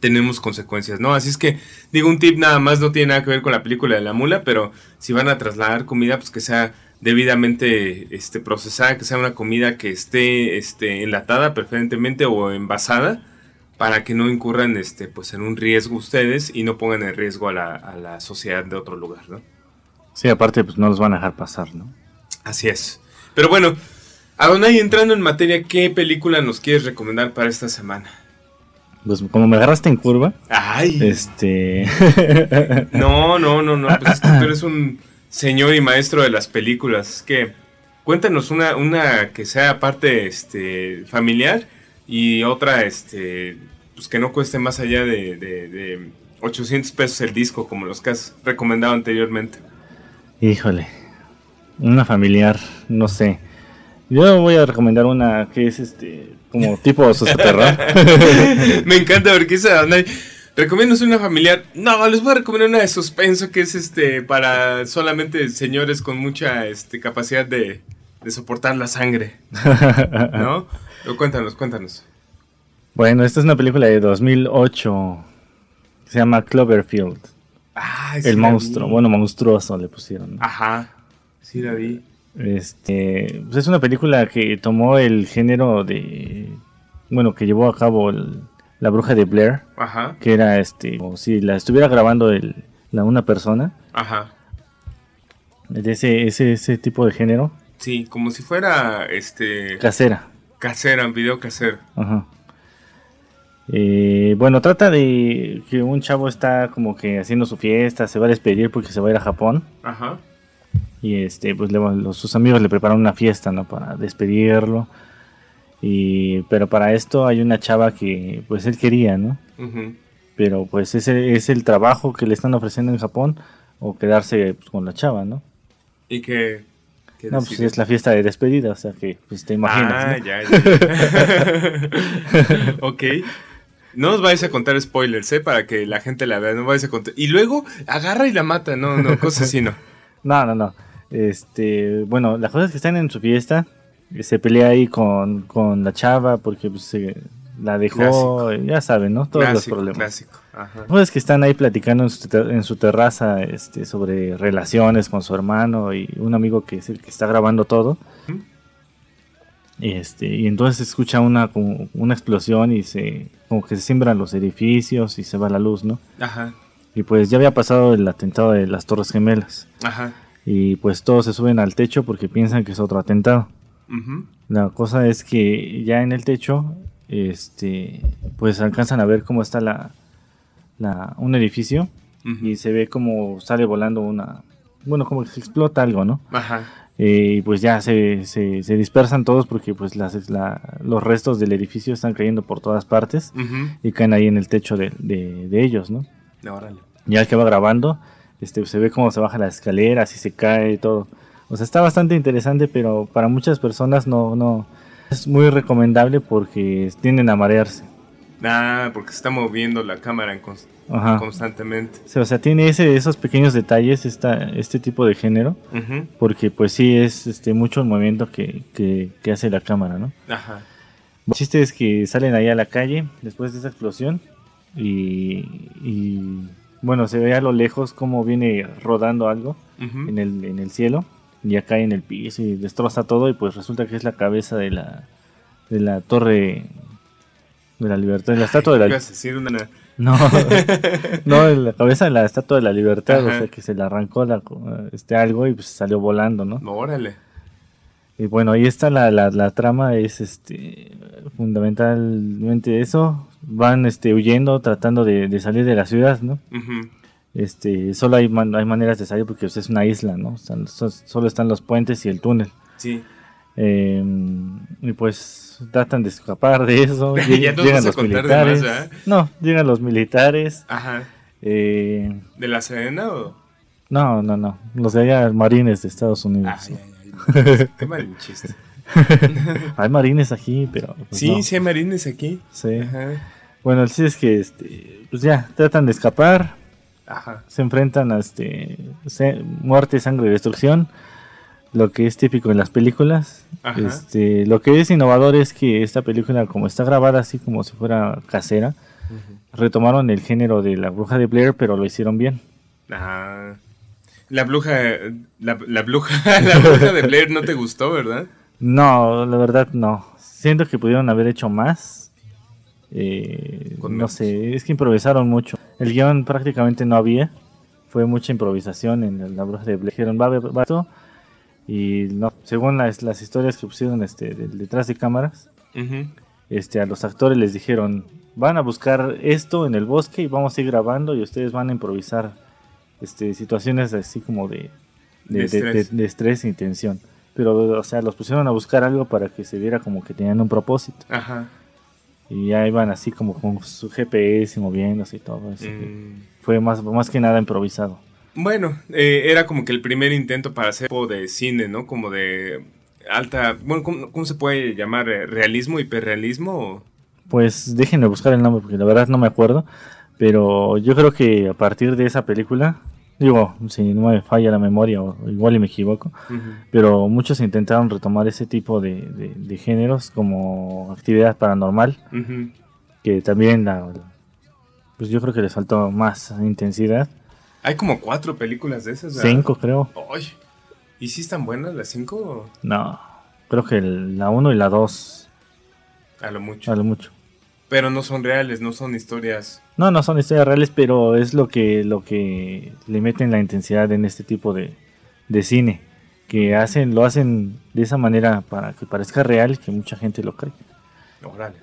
tenemos consecuencias, ¿no? Así es que, digo, un tip nada más no tiene nada que ver con la película de la mula, pero si van a trasladar comida, pues que sea debidamente este, procesada, que sea una comida que esté este, enlatada preferentemente o envasada, para que no incurran este, pues, en un riesgo ustedes y no pongan en riesgo a la, a la sociedad de otro lugar, ¿no? Sí, aparte, pues no los van a dejar pasar, ¿no? Así es. Pero bueno, Adonai, entrando en materia, ¿qué película nos quieres recomendar para esta semana? Pues como me agarraste en curva. Ay. Este. no, no, no, no. Pues es que tú eres un señor y maestro de las películas. Que cuéntanos una, una que sea parte este, familiar y otra este, pues que no cueste más allá de, de, de 800 pesos el disco, como los que has recomendado anteriormente. Híjole. Una familiar, no sé. Yo voy a recomendar una que es este como tipo terror. Me encanta porque esa Recomiendo una familiar. No, les voy a recomendar una de suspenso que es este para solamente señores con mucha este, capacidad de, de soportar la sangre. ¿No? cuéntanos, cuéntanos. Bueno, esta es una película de 2008. Se llama Cloverfield. Ah, El monstruo. Bueno, monstruoso le pusieron. Ajá. Sí, la vi. Este, pues es una película que tomó el género de, bueno, que llevó a cabo la bruja de Blair, Ajá. que era este, como si la estuviera grabando el, la, una persona. Ajá. De ese, ese, ese tipo de género. Sí, como si fuera este casera. Casera, video casero. Ajá. Eh, bueno, trata de que un chavo está como que haciendo su fiesta, se va a despedir porque se va a ir a Japón. Ajá y este pues sus amigos le preparan una fiesta no para despedirlo y pero para esto hay una chava que pues él quería no pero pues ese es el trabajo que le están ofreciendo en Japón o quedarse pues, con la chava no y que no, pues es la fiesta de despedida, o sea que pues te imaginas. Ah, ya, ya. ok. No os vais a contar spoilers, ¿eh? Para que la gente la vea, no vais a contar. Y luego agarra y la mata, no, no, cosas así, no. No, no, no. Este, bueno, las cosas que están en su fiesta, se pelea ahí con, la chava porque pues, la dejó, ya saben, ¿no? Todos los problemas. Clásico. Ajá. Pues que están ahí platicando en su, en su, terraza este, sobre relaciones con su hermano y un amigo que es el que está grabando todo. Este, y entonces se escucha una, una explosión y se como que se siembran los edificios y se va la luz, ¿no? Ajá. Y pues ya había pasado el atentado de las Torres Gemelas. Ajá y pues todos se suben al techo porque piensan que es otro atentado. La cosa es que ya en el techo, este, pues alcanzan a ver cómo está la, la un edificio y se ve como sale volando una, bueno, como que se explota algo, ¿no? Ajá. Eh, y pues ya se, se, dispersan todos porque pues las, los restos del edificio están cayendo por todas partes y caen ahí en el techo de, de, ellos, ¿no? Ya el que va grabando este, se ve cómo se baja las escaleras y se cae y todo. O sea, está bastante interesante, pero para muchas personas no, no es muy recomendable porque tienden a marearse. Ah, porque se está moviendo la cámara constantemente. O sea, tiene ese, esos pequeños detalles esta, este tipo de género, porque pues sí es este mucho el movimiento que, que, hace la cámara, ¿no? Ajá. El chiste es que salen ahí a la calle después de esa explosión y, y bueno, se ve a lo lejos cómo viene rodando algo en, el, en el cielo y acá en el piso y destroza todo y pues resulta que es la cabeza de la, de la torre de la libertad, la estatua de la. No, no, en la cabeza de la estatua de la libertad, o sea que se le arrancó la, este algo y pues salió volando, ¿no? Órale. Y bueno, ahí está la, la, trama, es este fundamentalmente eso. Van este huyendo, tratando de, salir de la ciudad, ¿no? Este, solo hay, hay maneras de salir porque es una isla, ¿no? solo están los puentes y el túnel. Sí. Em, y pues tratan de escapar de eso. llegan los militares. no, llegan los militares. Ajá. Eh, ¿De la Serena o? No, no, no. Los de allá, marines de Estados Unidos. qué mal chiste. hay marines aquí, pero. Pues, sí, sí hay marines aquí. Sí. Bueno, el sí es que este, pues ya, tratan de escapar. Ajá. Se enfrentan a este, muerte, sangre y destrucción lo que es típico en las películas. Este, lo que es innovador es que esta película, como está grabada así como si fuera casera, retomaron el género de la bruja de Blair, pero lo hicieron bien. Ah, la bruja, la, la, bruja, la bruja de Blair no te gustó, ¿verdad? No, la verdad no. Siento que pudieron haber hecho más. Eh, no sé, es que improvisaron mucho. El guion prácticamente no había. Fue mucha improvisación en la bruja de Blair. Dijeron, va, va, va, y no, según las, las historias que pusieron este, detrás de cámaras, este, a los actores les dijeron, van a buscar esto en el bosque y vamos a ir grabando y ustedes van a improvisar este, situaciones así como de, de, estrés. y tensión. Pero, o sea, los pusieron a buscar algo para que se viera como que tenían un propósito. Y ya iban así como con su GPS moviéndose y todo eso. Mm. Fue más, más que nada improvisado. Bueno, eh, era como que el primer intento para hacer tipo de cine, ¿no? Como de alta, bueno, ¿cómo, se puede llamar? ¿Realismo, hiperrealismo? Pues déjenme buscar el nombre porque la verdad no me acuerdo, pero yo creo que a partir de esa película, digo, si no me falla la memoria, o igual y me equivoco, pero muchos intentaron retomar ese tipo de, géneros como actividad paranormal, que también la, pues yo creo que les faltó más intensidad hay como cuatro películas de esas. Cinco, creo. Ay, ¿Y si están buenas las cinco? No, creo que la uno y la dos. A lo mucho. A lo mucho. Pero no son reales, no son historias. No, no son historias reales, pero es lo que, lo que le meten la intensidad en este tipo de, de cine. Que hacen, lo hacen de esa manera para que parezca real, que mucha gente lo cree. Órale.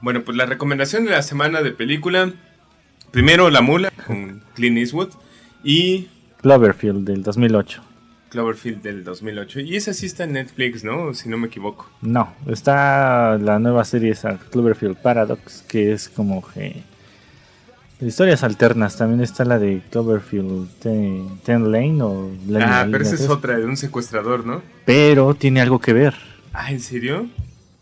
Bueno, pues la recomendación de la semana de película. Primero La Mula con Clint Eastwood. Y. Cloverfield del 2008. Cloverfield del 2008. Y esa sí está en Netflix, ¿no? Si no me equivoco. No, está la nueva serie esa, Cloverfield Paradox, que es como que. Historias alternas, también está la de Cloverfield Ten, Lane o Ah, pero esa es otra, de un secuestrador, ¿no? Pero tiene algo que ver. Ah, ¿en serio?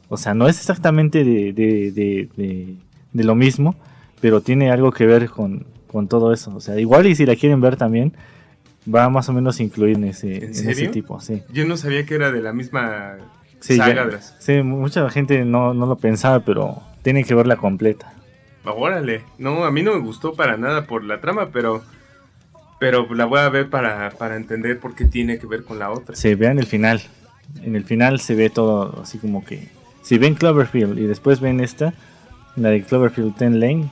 O sea, no es exactamente de, de, de, de lo mismo, pero tiene algo que ver con, con todo eso. O sea, igual y si la quieren ver también, va más o menos incluir en ese, ¿En, ese tipo, sí. Yo no sabía que era de la misma sí, saga. sí, mucha gente no, no lo pensaba, pero tienen que verla completa. Órale, no, a mí no me gustó para nada por la trama, pero pero la voy a ver para, para entender por qué tiene que ver con la otra. Sí, vean el final. En el final se ve todo así como que... Si ven Cloverfield y después ven esta, la de Cloverfield 10 Lane,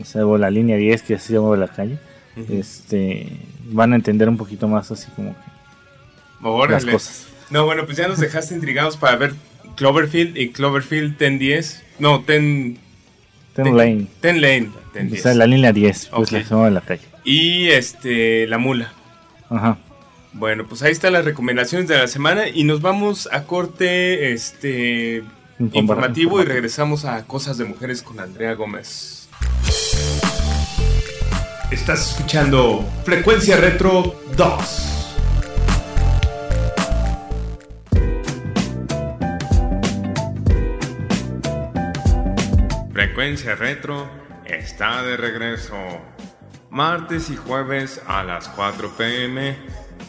o sea, la línea 10 que así se llama la calle, este, van a entender un poquito más así como que las cosas. No, bueno, pues ya nos dejaste intrigados para ver Cloverfield y Cloverfield 1010, no, 10 Ten, Lane. Ten Lane. o sea, la línea 10, pues la llama la calle. Y este, la mula. Ajá. Bueno, pues ahí están las recomendaciones de la semana y nos vamos a corte este informativo y regresamos a Cosas de Mujeres con Andrea Gómez. Estás escuchando Frecuencia Retro 2. Frecuencia Retro está de regreso. Martes y jueves a las 4 pm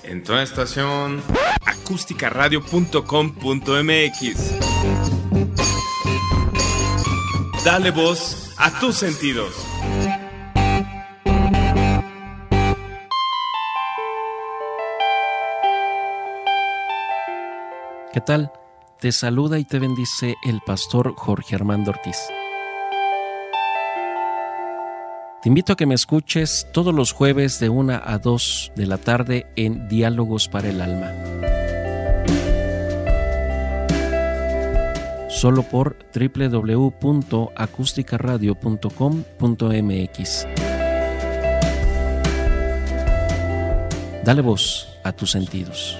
en tu estación acústicaradio.com.mx. Dale voz a tus sentidos. ¿Qué tal? Te saluda y te bendice el pastor Jorge Armando Ortiz. Te invito a que me escuches todos los jueves de 1 a 2 de la tarde en Diálogos para el Alma. Solo por www.acusticaradio.com.mx. Dale voz a tus sentidos.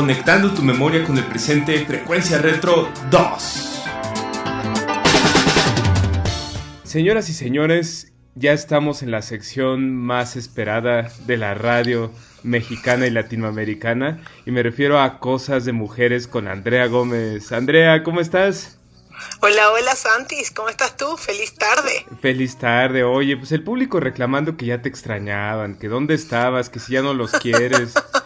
Conectando tu memoria con el presente, Frecuencia Retro 2. Señoras y señores, ya estamos en la sección más esperada de la radio mexicana y latinoamericana, y me refiero a Cosas de Mujeres con Andrea Gómez. Andrea, ¿cómo estás? Hola, hola Santis, ¿cómo estás tú? Feliz tarde. Feliz tarde, oye, pues el público reclamando que ya te extrañaban, que dónde estabas, que si ya no los quieres.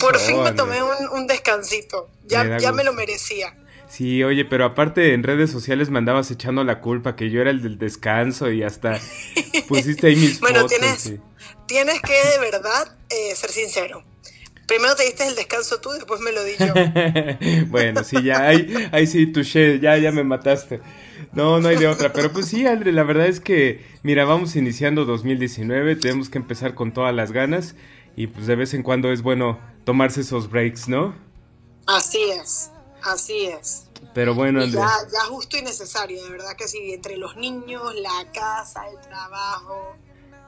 Por fin me tomé un, descansito. Ya, me, ya me lo merecía. Sí, oye, pero aparte en redes sociales me andabas echando la culpa que yo era el del descanso y hasta pusiste ahí mis bueno, fotos. Tienes, tienes que de verdad eh, ser sincero. Primero te diste el descanso tú, después me lo di yo. bueno, sí, ya, ahí, ahí sí, touché, ya, ya me mataste. No, no hay de otra. Pero pues sí, André, la verdad es que, mira, vamos iniciando 2019, tenemos que empezar con todas las ganas y pues de vez en cuando es bueno tomarse esos breaks, ¿no? Así es, así es. Pero bueno. Ya, ya justo y necesario, de verdad que sí, entre los niños, la casa, el trabajo.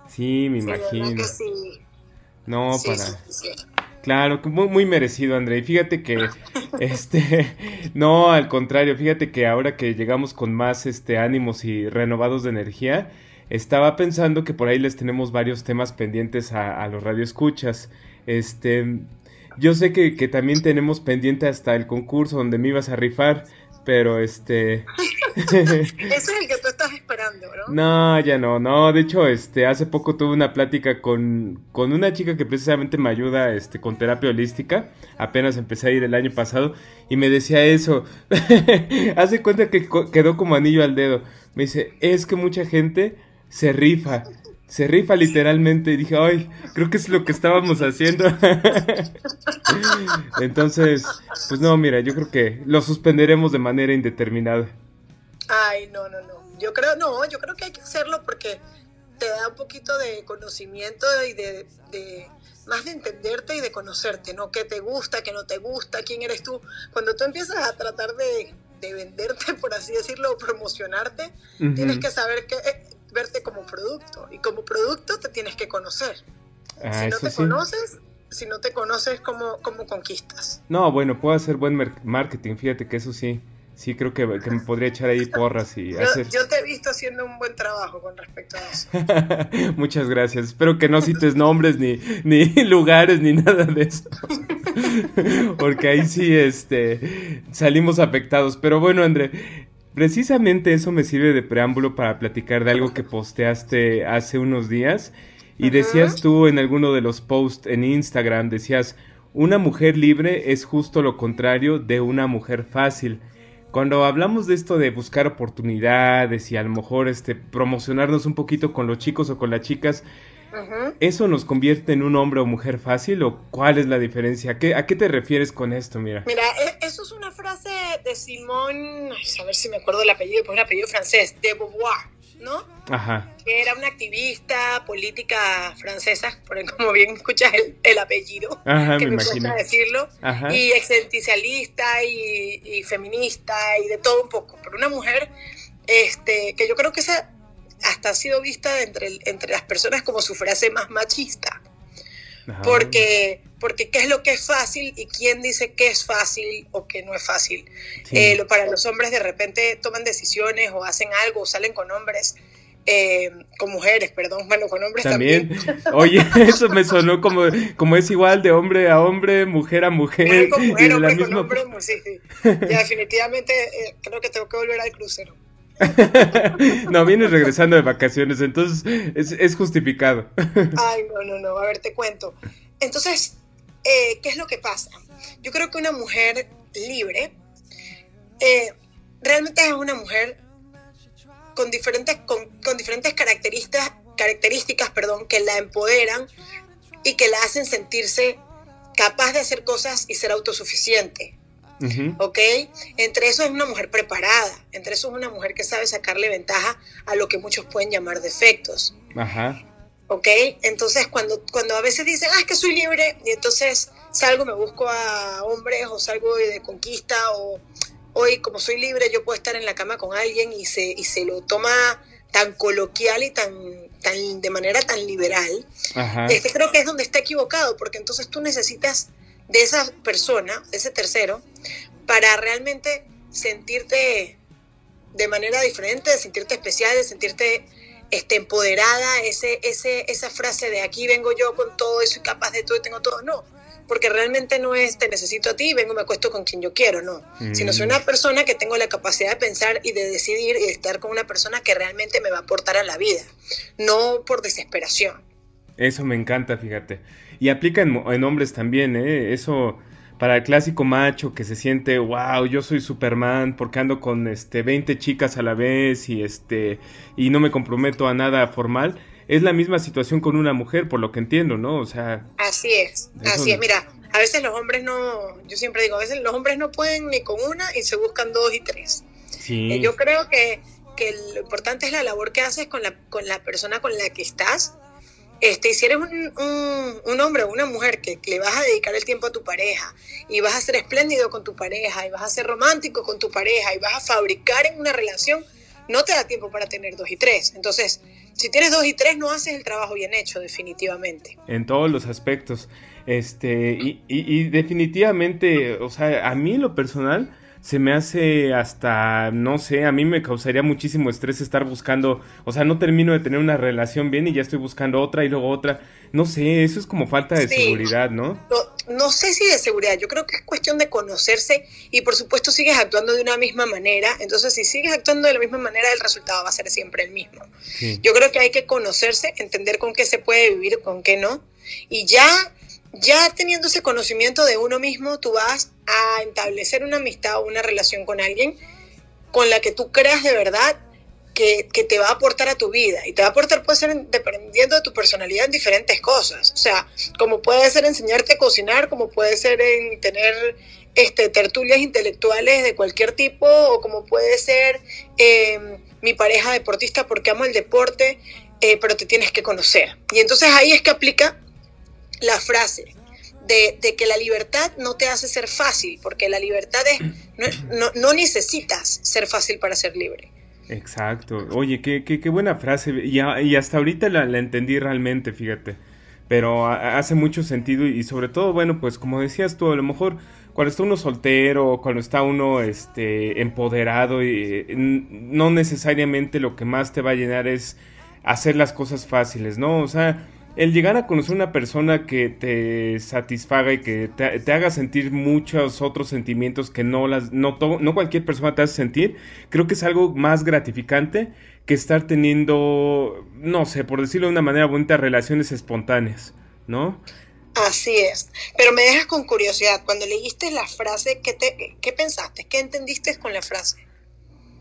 Sí, me imagino. Que sí. No, para. Claro, muy, muy merecido, André. Y fíjate que, este, no, al contrario, fíjate que ahora que llegamos con más, este, ánimos y renovados de energía, estaba pensando que por ahí les tenemos varios temas pendientes a, a los radioescuchas. Este, yo sé que, que, también tenemos pendiente hasta el concurso donde me ibas a rifar, pero este... Ese es el que tú estás esperando, ¿no? No, ya no, no, de hecho, este, hace poco tuve una plática con, con una chica que precisamente me ayuda, este, con terapia holística, apenas empecé a ir el año pasado, y me decía eso, hace cuenta que quedó como anillo al dedo, me dice, es que mucha gente se rifa. Se rifa literalmente y dije, ay, creo que es lo que estábamos haciendo. Entonces, pues no, mira, yo creo que lo suspenderemos de manera indeterminada. Ay, no, no, no. Yo creo, no, yo creo que hay que hacerlo porque te da un poquito de conocimiento y de, de más de entenderte y de conocerte, ¿no? ¿Qué te gusta, qué no te gusta, quién eres tú? Cuando tú empiezas a tratar de, de venderte, por así decirlo, o promocionarte, tienes que saber que verte como producto y como producto te tienes que conocer. Ah, si no te conoces, si no te conoces, ¿cómo, ¿cómo conquistas? No, bueno, puedo hacer buen marketing, fíjate que eso sí. Sí, creo que, me podría echar ahí porras y yo, hacer... Yo te he visto haciendo un buen trabajo con respecto a eso. Muchas gracias. Espero que no cites nombres, ni, ni lugares, ni nada de eso. Porque ahí sí, este, salimos afectados. Pero bueno, André, Precisamente eso me sirve de preámbulo para platicar de algo que posteaste hace unos días. Y decías tú en alguno de los posts en Instagram, decías, una mujer libre es justo lo contrario de una mujer fácil. Cuando hablamos de esto de buscar oportunidades y a lo mejor este, promocionarnos un poquito con los chicos o con las chicas, ¿Eso nos convierte en un hombre o mujer fácil o cuál es la diferencia? ¿A qué, ¿A qué te refieres con esto, mira? Mira, e, eso es una frase de Simone, a ver si me acuerdo el apellido, pues un apellido francés, de Beauvoir, ¿no? Ajá. Que era una activista política francesa, por como bien escuchas el, apellido, Ajá, que me, me decirlo, y existencialista y, y feminista y de todo un poco, pero una mujer este, que yo creo que esa hasta ha sido vista entre, entre las personas como su frase más machista. Porque, porque qué es lo que es fácil y quién dice que es fácil o que no es fácil. Eh, para los hombres de repente toman decisiones o hacen algo o salen con hombres eh, con mujeres, perdón, bueno, con hombres también. Oye, eso me sonó como, como es igual de hombre a hombre, mujer a mujer. con mujer, hombre con hombre, sí, sí. Ya definitivamente eh, creo que tengo que volver al crucero. no, vienes regresando de vacaciones, entonces es, justificado. Ay, no, no, no, a ver, te cuento. Entonces, eh, ¿qué es lo que pasa? Yo creo que una mujer libre realmente es una mujer con diferentes, con, diferentes características, características perdón, que la empoderan y que la hacen sentirse capaz de hacer cosas y ser autosuficiente. ¿Ok? Entre eso es una mujer preparada, entre eso es una mujer que sabe sacarle ventaja a lo que muchos pueden llamar defectos. Ajá. ¿Ok? Entonces, cuando, cuando a veces dicen, ah, es que soy libre, y entonces salgo, me busco a hombres o salgo de conquista o hoy como soy libre yo puedo estar en la cama con alguien y se, y se lo toma tan coloquial y tan, tan de manera tan liberal, Este, creo que es donde está equivocado, porque entonces tú necesitas de esa persona, de ese tercero, para realmente sentirte de manera diferente, de sentirte especial, de sentirte este, empoderada, ese, ese, esa frase de aquí vengo yo con todo, y soy capaz de todo y tengo todo, no porque realmente no es te necesito a ti y vengo me acuesto con quien yo quiero, no. Sino soy una mm. persona que tengo la capacidad de pensar y de decidir y de estar con una persona que realmente me va a aportar a la vida, no por desesperación. Eso me encanta, fíjate. Y aplica en, hombres también, ¿eh? Eso para el clásico macho que se siente, wow, yo soy Superman porque ando con este 20 chicas a la vez y este y no me comprometo a nada formal es la misma situación con una mujer, por lo que entiendo, ¿no? O sea... Así es, así es. Mira, a veces los hombres no, yo siempre digo, a veces los hombres no pueden ni con una y se buscan dos y tres. Sí. Eh, yo creo que, que, lo importante es la labor que haces con la, con la persona con la que estás. Este, si eres un, un, hombre o una mujer que, le vas a dedicar el tiempo a tu pareja y vas a ser espléndido con tu pareja y vas a ser romántico con tu pareja y vas a fabricar en una relación, no te da tiempo para tener dos y tres. Entonces, si tienes dos y tres, no haces el trabajo bien hecho, definitivamente. En todos los aspectos. Este, y, y, definitivamente, o sea, a mí lo personal se me hace hasta, no sé, a mí me causaría muchísimo estrés estar buscando, o sea, no termino de tener una relación bien y ya estoy buscando otra y luego otra. No sé, eso es como falta de seguridad, ¿no? ¿no? No sé si de seguridad, yo creo que es cuestión de conocerse y por supuesto sigues actuando de una misma manera, entonces si sigues actuando de la misma manera el resultado va a ser siempre el mismo. Yo creo que hay que conocerse, entender con qué se puede vivir, con qué no, y ya ya teniendo ese conocimiento de uno mismo, tú vas a establecer una amistad o una relación con alguien con la que tú creas de verdad que, te va a aportar a tu vida. Y te va a aportar, puede ser dependiendo de tu personalidad, en diferentes cosas. O sea, como puede ser enseñarte a cocinar, como puede ser en tener este, tertulias intelectuales de cualquier tipo, o como puede ser em, mi pareja deportista porque amo el deporte, eh, pero te tienes que conocer. Y entonces ahí es que aplica la frase de, que la libertad no te hace ser fácil, porque la libertad es, no, necesitas ser fácil para ser libre. Exacto. Oye, qué, qué, buena frase. Y, hasta ahorita la, entendí realmente, fíjate. Pero hace mucho sentido y sobre todo, bueno, pues como decías tú, a lo mejor cuando está uno soltero, cuando está uno este, empoderado, y, no necesariamente lo que más te va a llenar es hacer las cosas fáciles, ¿no? O sea, el llegar a conocer una persona que te satisfaga y que te, haga sentir muchos otros sentimientos que no las no, no cualquier persona te hace sentir, creo que es algo más gratificante que estar teniendo, no sé, por decirlo de una manera bonita, relaciones espontáneas, ¿no? Así es. Pero me dejas con curiosidad, cuando leíste la frase, ¿qué, te, qué pensaste? ¿Qué entendiste con la frase?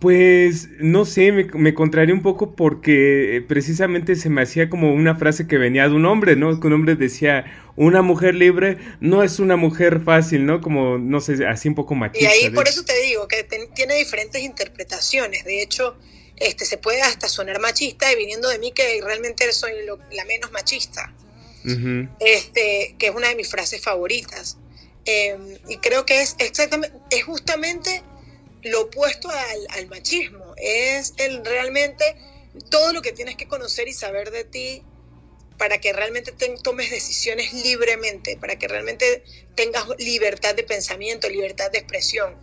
Pues no sé, me, me un poco porque eh, precisamente se me hacía como una frase que venía de un hombre, ¿no? Que un hombre decía, una mujer libre no es una mujer fácil, ¿no? Como, no sé, así un poco machista. Y ahí por eso te digo que tiene diferentes interpretaciones. De hecho, este se puede hasta sonar machista y viniendo de mí que realmente soy la menos machista. este, que es una de mis frases favoritas. Em, y creo que es exactamente, es justamente lo opuesto al, machismo, es el realmente todo lo que tienes que conocer y saber de ti para que realmente tomes decisiones libremente, para que realmente tengas libertad de pensamiento, libertad de expresión,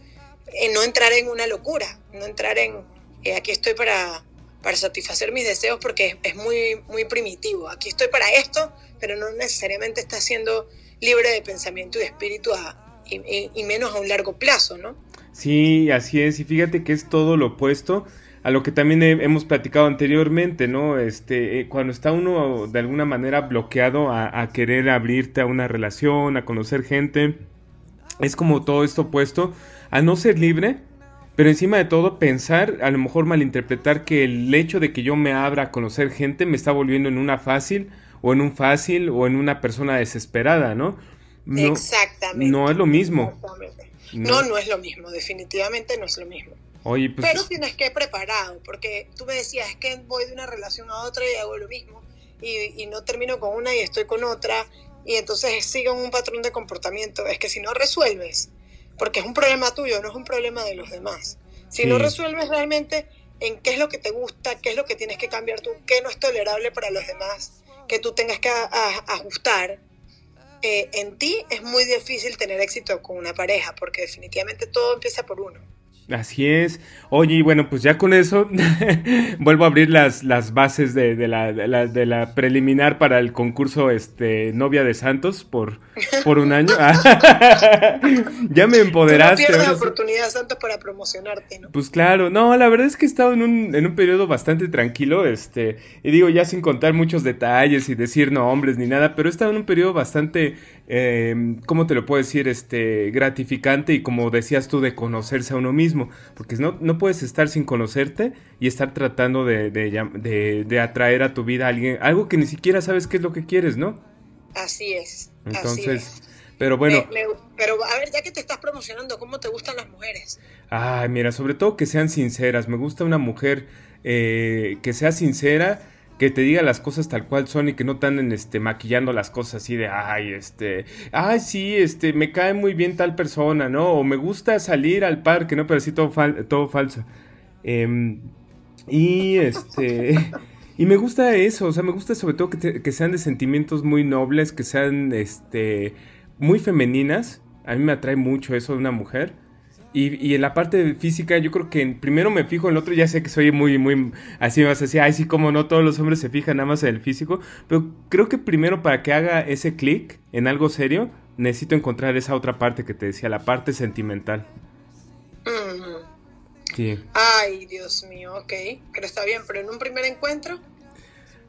no entrar en una locura, no entrar en eh, aquí estoy para, para satisfacer mis deseos porque es, muy, muy primitivo. Aquí estoy para esto, pero no necesariamente está siendo libre de pensamiento y de espíritu y, menos a un largo plazo, ¿no? Sí, así es. Y fíjate que es todo lo opuesto a lo que también hemos platicado anteriormente, ¿no? Este, eh, cuando está uno de alguna manera bloqueado a, a, querer abrirte a una relación, a conocer gente, es como todo esto opuesto a no ser libre, pero encima de todo pensar, a lo mejor malinterpretar que el hecho de que yo me abra a conocer gente me está volviendo en una fácil o en un fácil o en una persona desesperada, ¿no? Exactamente. No es lo mismo. No. no, es lo mismo, definitivamente no es lo mismo. Oye, pues, Pero tienes que ir preparado, porque tú me decías, que voy de una relación a otra y hago lo mismo, y, y no termino con una y estoy con otra, y entonces sigo un patrón de comportamiento. Es que si no resuelves, porque es un problema tuyo, no es un problema de los demás. Si no resuelves realmente en qué es lo que te gusta, qué es lo que tienes que cambiar tú, qué no es tolerable para los demás, que tú tengas que ajustar, eh, en ti es muy difícil tener éxito con una pareja, porque definitivamente todo empieza por uno. Así es. Oye, y bueno, pues ya con eso vuelvo a abrir las, las bases de, la, de, la, preliminar para el concurso este, Novia de Santos por, por un año. ya me empoderaste. No pierdas la oportunidad, Santos, para promocionarte, ¿no? Pues claro, no, la verdad es que he estado en un, en un periodo bastante tranquilo, este, y digo, ya sin contar muchos detalles y decir nombres ni nada, pero he estado en un periodo bastante eh, ¿cómo te lo puedo decir? Este, gratificante y como decías tú, de conocerse a uno mismo, porque no, no puedes estar sin conocerte y estar tratando de, de, atraer a tu vida a alguien, algo que ni siquiera sabes qué es lo que quieres, ¿no? Así es. Entonces, pero bueno. pero a ver, ya que te estás promocionando, ¿cómo te gustan las mujeres? Ay, mira, sobre todo que sean sinceras, me gusta una mujer eh, que sea sincera que te diga las cosas tal cual son y que no están este, maquillando las cosas así de, ay, este, ay, sí, este, me cae muy bien tal persona, ¿no? O me gusta salir al parque, ¿no? Pero sí todo, todo falso. Em, y este... Y me gusta eso, o sea, me gusta sobre todo que, que, sean de sentimientos muy nobles, que sean, este, muy femeninas. A mí me atrae mucho eso de una mujer. Y, en la parte física, yo creo que primero me fijo en el otro, ya sé que soy muy, muy, así vas a decir, ay, sí, como no, todos los hombres se fijan nada más en el físico, pero creo que primero para que haga ese clic en algo serio, necesito encontrar esa otra parte que te decía, la parte sentimental. Sí. Ay, Dios mío, ok, pero está bien, pero en un primer encuentro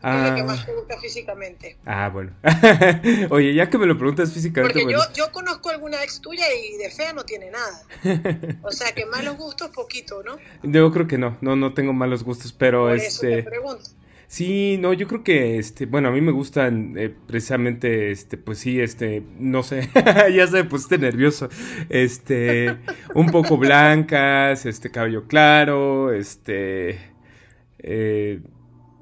Ah. que más te gusta físicamente. Ah, bueno. Oye, ya que me lo preguntas físicamente. Porque yo, yo conozco alguna ex tuya y de fea no tiene nada. O sea, que malos gustos poquito, ¿no? Yo creo que no, no, no tengo malos gustos, pero Por este. Eso te pregunto. Sí, no, yo creo que, este, bueno, a mí me gustan eh, precisamente, este, pues sí, este, no sé, ya se pusiste nervioso, este, un poco blancas, este, cabello claro, este, eh,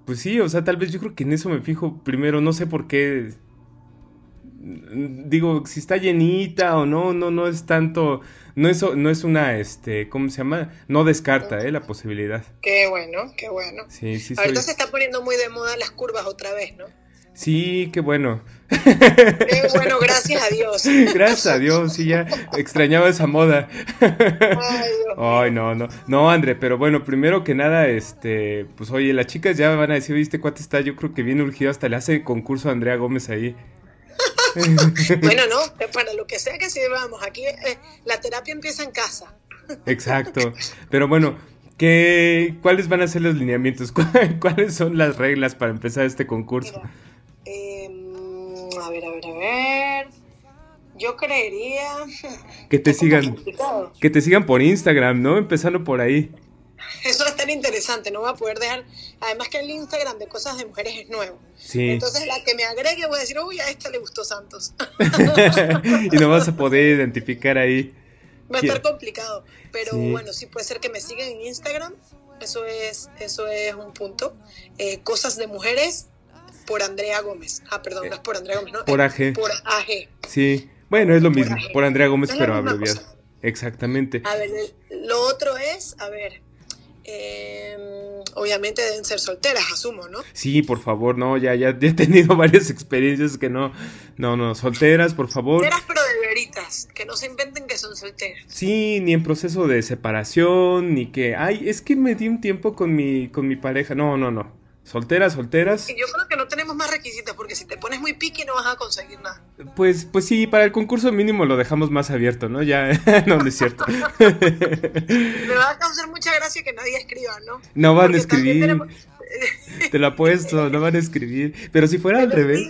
pues sí, o sea, tal vez yo creo que en eso me fijo primero, no sé por qué. Digo, si está llenita o no, no, no es tanto, no es, no es una, este, ¿cómo se llama? No descarta, ¿eh? La posibilidad. Qué bueno, qué bueno. Sí, sí. Ahorita se está poniendo muy de moda las curvas otra vez, ¿no? Sí, qué bueno. Qué bueno, gracias a Dios. Gracias a Dios, sí, ya extrañaba esa moda. Ay, Ay, no, no. No, André, pero bueno, primero que nada, este, pues oye, las chicas ya van a decir, ¿viste cuánto está? Yo creo que viene urgido, hasta le hace concurso a Andrea Gómez ahí. bueno, no, para lo que sea que vamos, aquí eh, la terapia empieza en casa. Exacto. Pero bueno, ¿qué, ¿cuáles van a ser los lineamientos? ¿Cuáles son las reglas para empezar este concurso? A ver, a ver, a ver. Yo creería que te sigan que te sigan por Instagram, ¿no? Empezando por ahí. Eso va a estar interesante, no voy a poder dejar. Además que el Instagram de cosas de mujeres es nuevo. Sí. Entonces la que me agregue voy a decir, uy, a esta le gustó Santos. y no vas a poder identificar ahí. Va a estar complicado, pero bueno, sí puede ser que me sigan en Instagram. Eso es, eso es un punto. Eh, cosas de mujeres por Andrea Gómez. Ah, perdón, no es por Andrea Gómez, ¿no? Por AG. Por AG. Sí, bueno, es lo mismo, por Andrea Gómez, pero abreviado. Exactamente. A ver, lo otro es, a ver, em, obviamente deben ser solteras, asumo, ¿no? Sí, por favor, no, ya, ya, he tenido varias experiencias que no, no, no, solteras, por favor. Solteras, pero solteritas, que no se inventen que son solteras. Sí, ni en proceso de separación, ni que, ay, es que me di un tiempo con mi, con mi pareja. No, no, no. Solteras, solteras. Y yo creo que no tenemos más requisitos porque si te pones muy piqui no vas a conseguir nada. Pues, pues sí, para el concurso mínimo lo dejamos más abierto, ¿no? Ya, no, no es cierto. Me va a causar mucha gracia que nadie escriba, ¿no? No van a escribir. Te lo apuesto, no van a escribir. Pero si fuera al revés.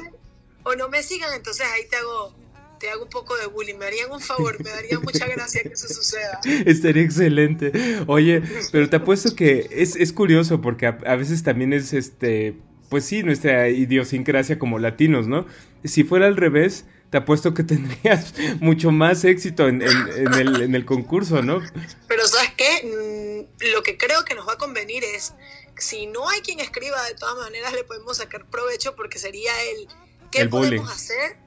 o no me sigan, entonces ahí te hago te hago un poco de bullying. Me harían un favor, me daría mucha gracia que eso suceda. Estaría excelente. Oye, pero te apuesto que es, es curioso porque a, veces también es este. Pues sí, nuestra idiosincrasia como latinos, ¿no? Si fuera al revés, te apuesto que tendrías mucho más éxito en, el, en el concurso, ¿no? Pero ¿sabes qué? Mm, lo que creo que nos va a convenir es, si no hay quien escriba, de todas maneras le podemos sacar provecho porque sería el, ¿qué podemos hacer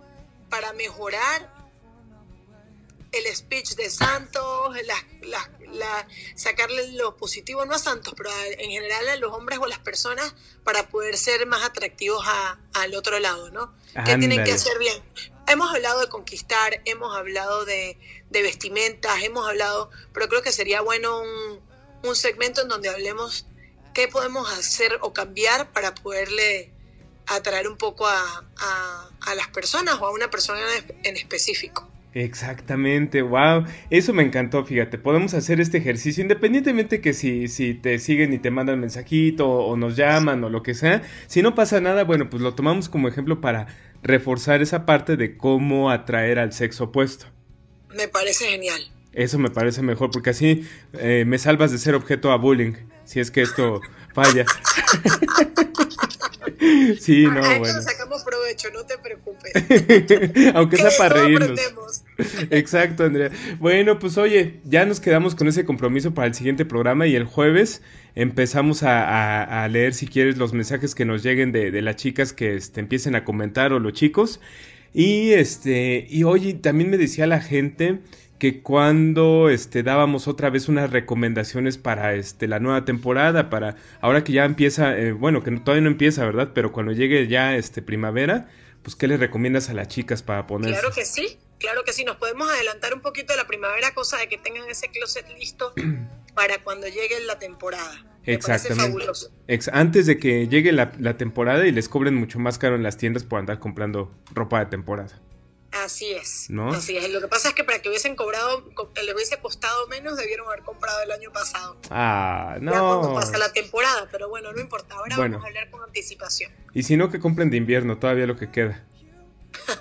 para mejorar el speech de Santos, sacarle lo positivo, no a Santos, pero en general a los hombres o a las personas para poder ser más atractivos al otro lado, ¿no? ¿Qué tienen que hacer bien? Hemos hablado de conquistar, hemos hablado de, vestimentas, hemos hablado, pero creo que sería bueno un, segmento en donde hablemos qué podemos hacer o cambiar para poderle atraer un poco a, a, las personas o a una persona en específico. Exactamente, wow, eso me encantó, fíjate, podemos hacer este ejercicio independientemente que si, si te siguen y te mandan mensajito o nos llaman o lo que sea, si no pasa nada, bueno, pues lo tomamos como ejemplo para reforzar esa parte de cómo atraer al sexo opuesto. Me parece genial. Eso me parece mejor porque así eh, me salvas de ser objeto a bullying, si es que esto falla. sí, no, bueno. sacamos provecho, no te preocupes. Aunque sea para reírnos. Exacto, Andrea. Bueno, pues oye, ya nos quedamos con ese compromiso para el siguiente programa y el jueves empezamos a, leer, si quieres, los mensajes que nos lleguen de, las chicas que este, empiecen a comentar o los chicos. Y este, y oye, también me decía la gente que cuando este, dábamos otra vez unas recomendaciones para este, la nueva temporada, para ahora que ya empieza, eh, bueno, que todavía no empieza, ¿verdad? Pero cuando llegue ya este, primavera, pues ¿qué les recomiendas a las chicas para poner? Claro que sí, claro que sí, nos podemos adelantar un poquito de la primavera, cosa de que tengan ese closet listo para cuando llegue la temporada. Exactamente. antes de que llegue la, la temporada y les cobren mucho más caro en las tiendas por andar comprando ropa de temporada. Así es. ¿No? Así es. Lo que pasa es que para que hubiesen cobrado, le hubiese costado menos, debieron haber comprado el año pasado. Ah, no. Ya cuando pasa la temporada, pero bueno, no importa. Ahora vamos a hablar con anticipación. Y si no, que compren de invierno, todavía lo que queda.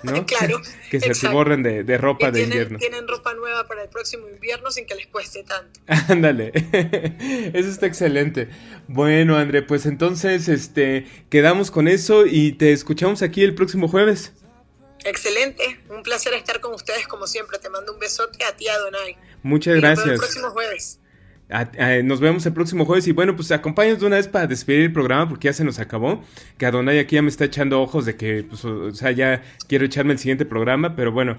¿no? claro. que se borren de, de ropa de invierno. Tienen ropa nueva para el próximo invierno sin que les cueste tanto. Ándale. eso está excelente. Bueno, André, pues entonces este quedamos con eso y te escuchamos aquí el próximo jueves. Excelente, un placer estar con ustedes como siempre. Te mando un besote a ti, Adonai. Muchas gracias. Nos vemos el próximo jueves. nos vemos el próximo jueves y bueno, pues acompáñanos de una vez para despedir el programa porque ya se nos acabó. Que Adonai aquí ya me está echando ojos de que, pues, o sea, ya quiero echarme el siguiente programa, pero bueno.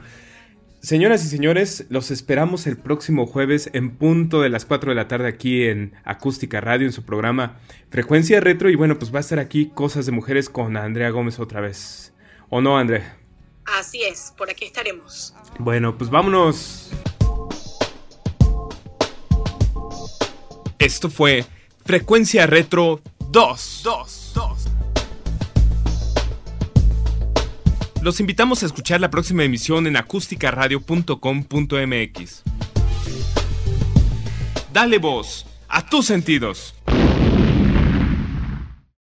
Señoras y señores, los esperamos el próximo jueves en punto de las 4 de la tarde aquí en Acústica Radio en su programa Frecuencia Retro y bueno, pues va a estar aquí Cosas de Mujeres con Andrea Gómez otra vez. ¿O no, Andrea? Así es, por aquí estaremos. Bueno, pues vámonos. Esto fue Frecuencia Retro 2. 2, 2. Los invitamos a escuchar la próxima emisión en acústicaradio.com.mx. Dale voz a tus sentidos.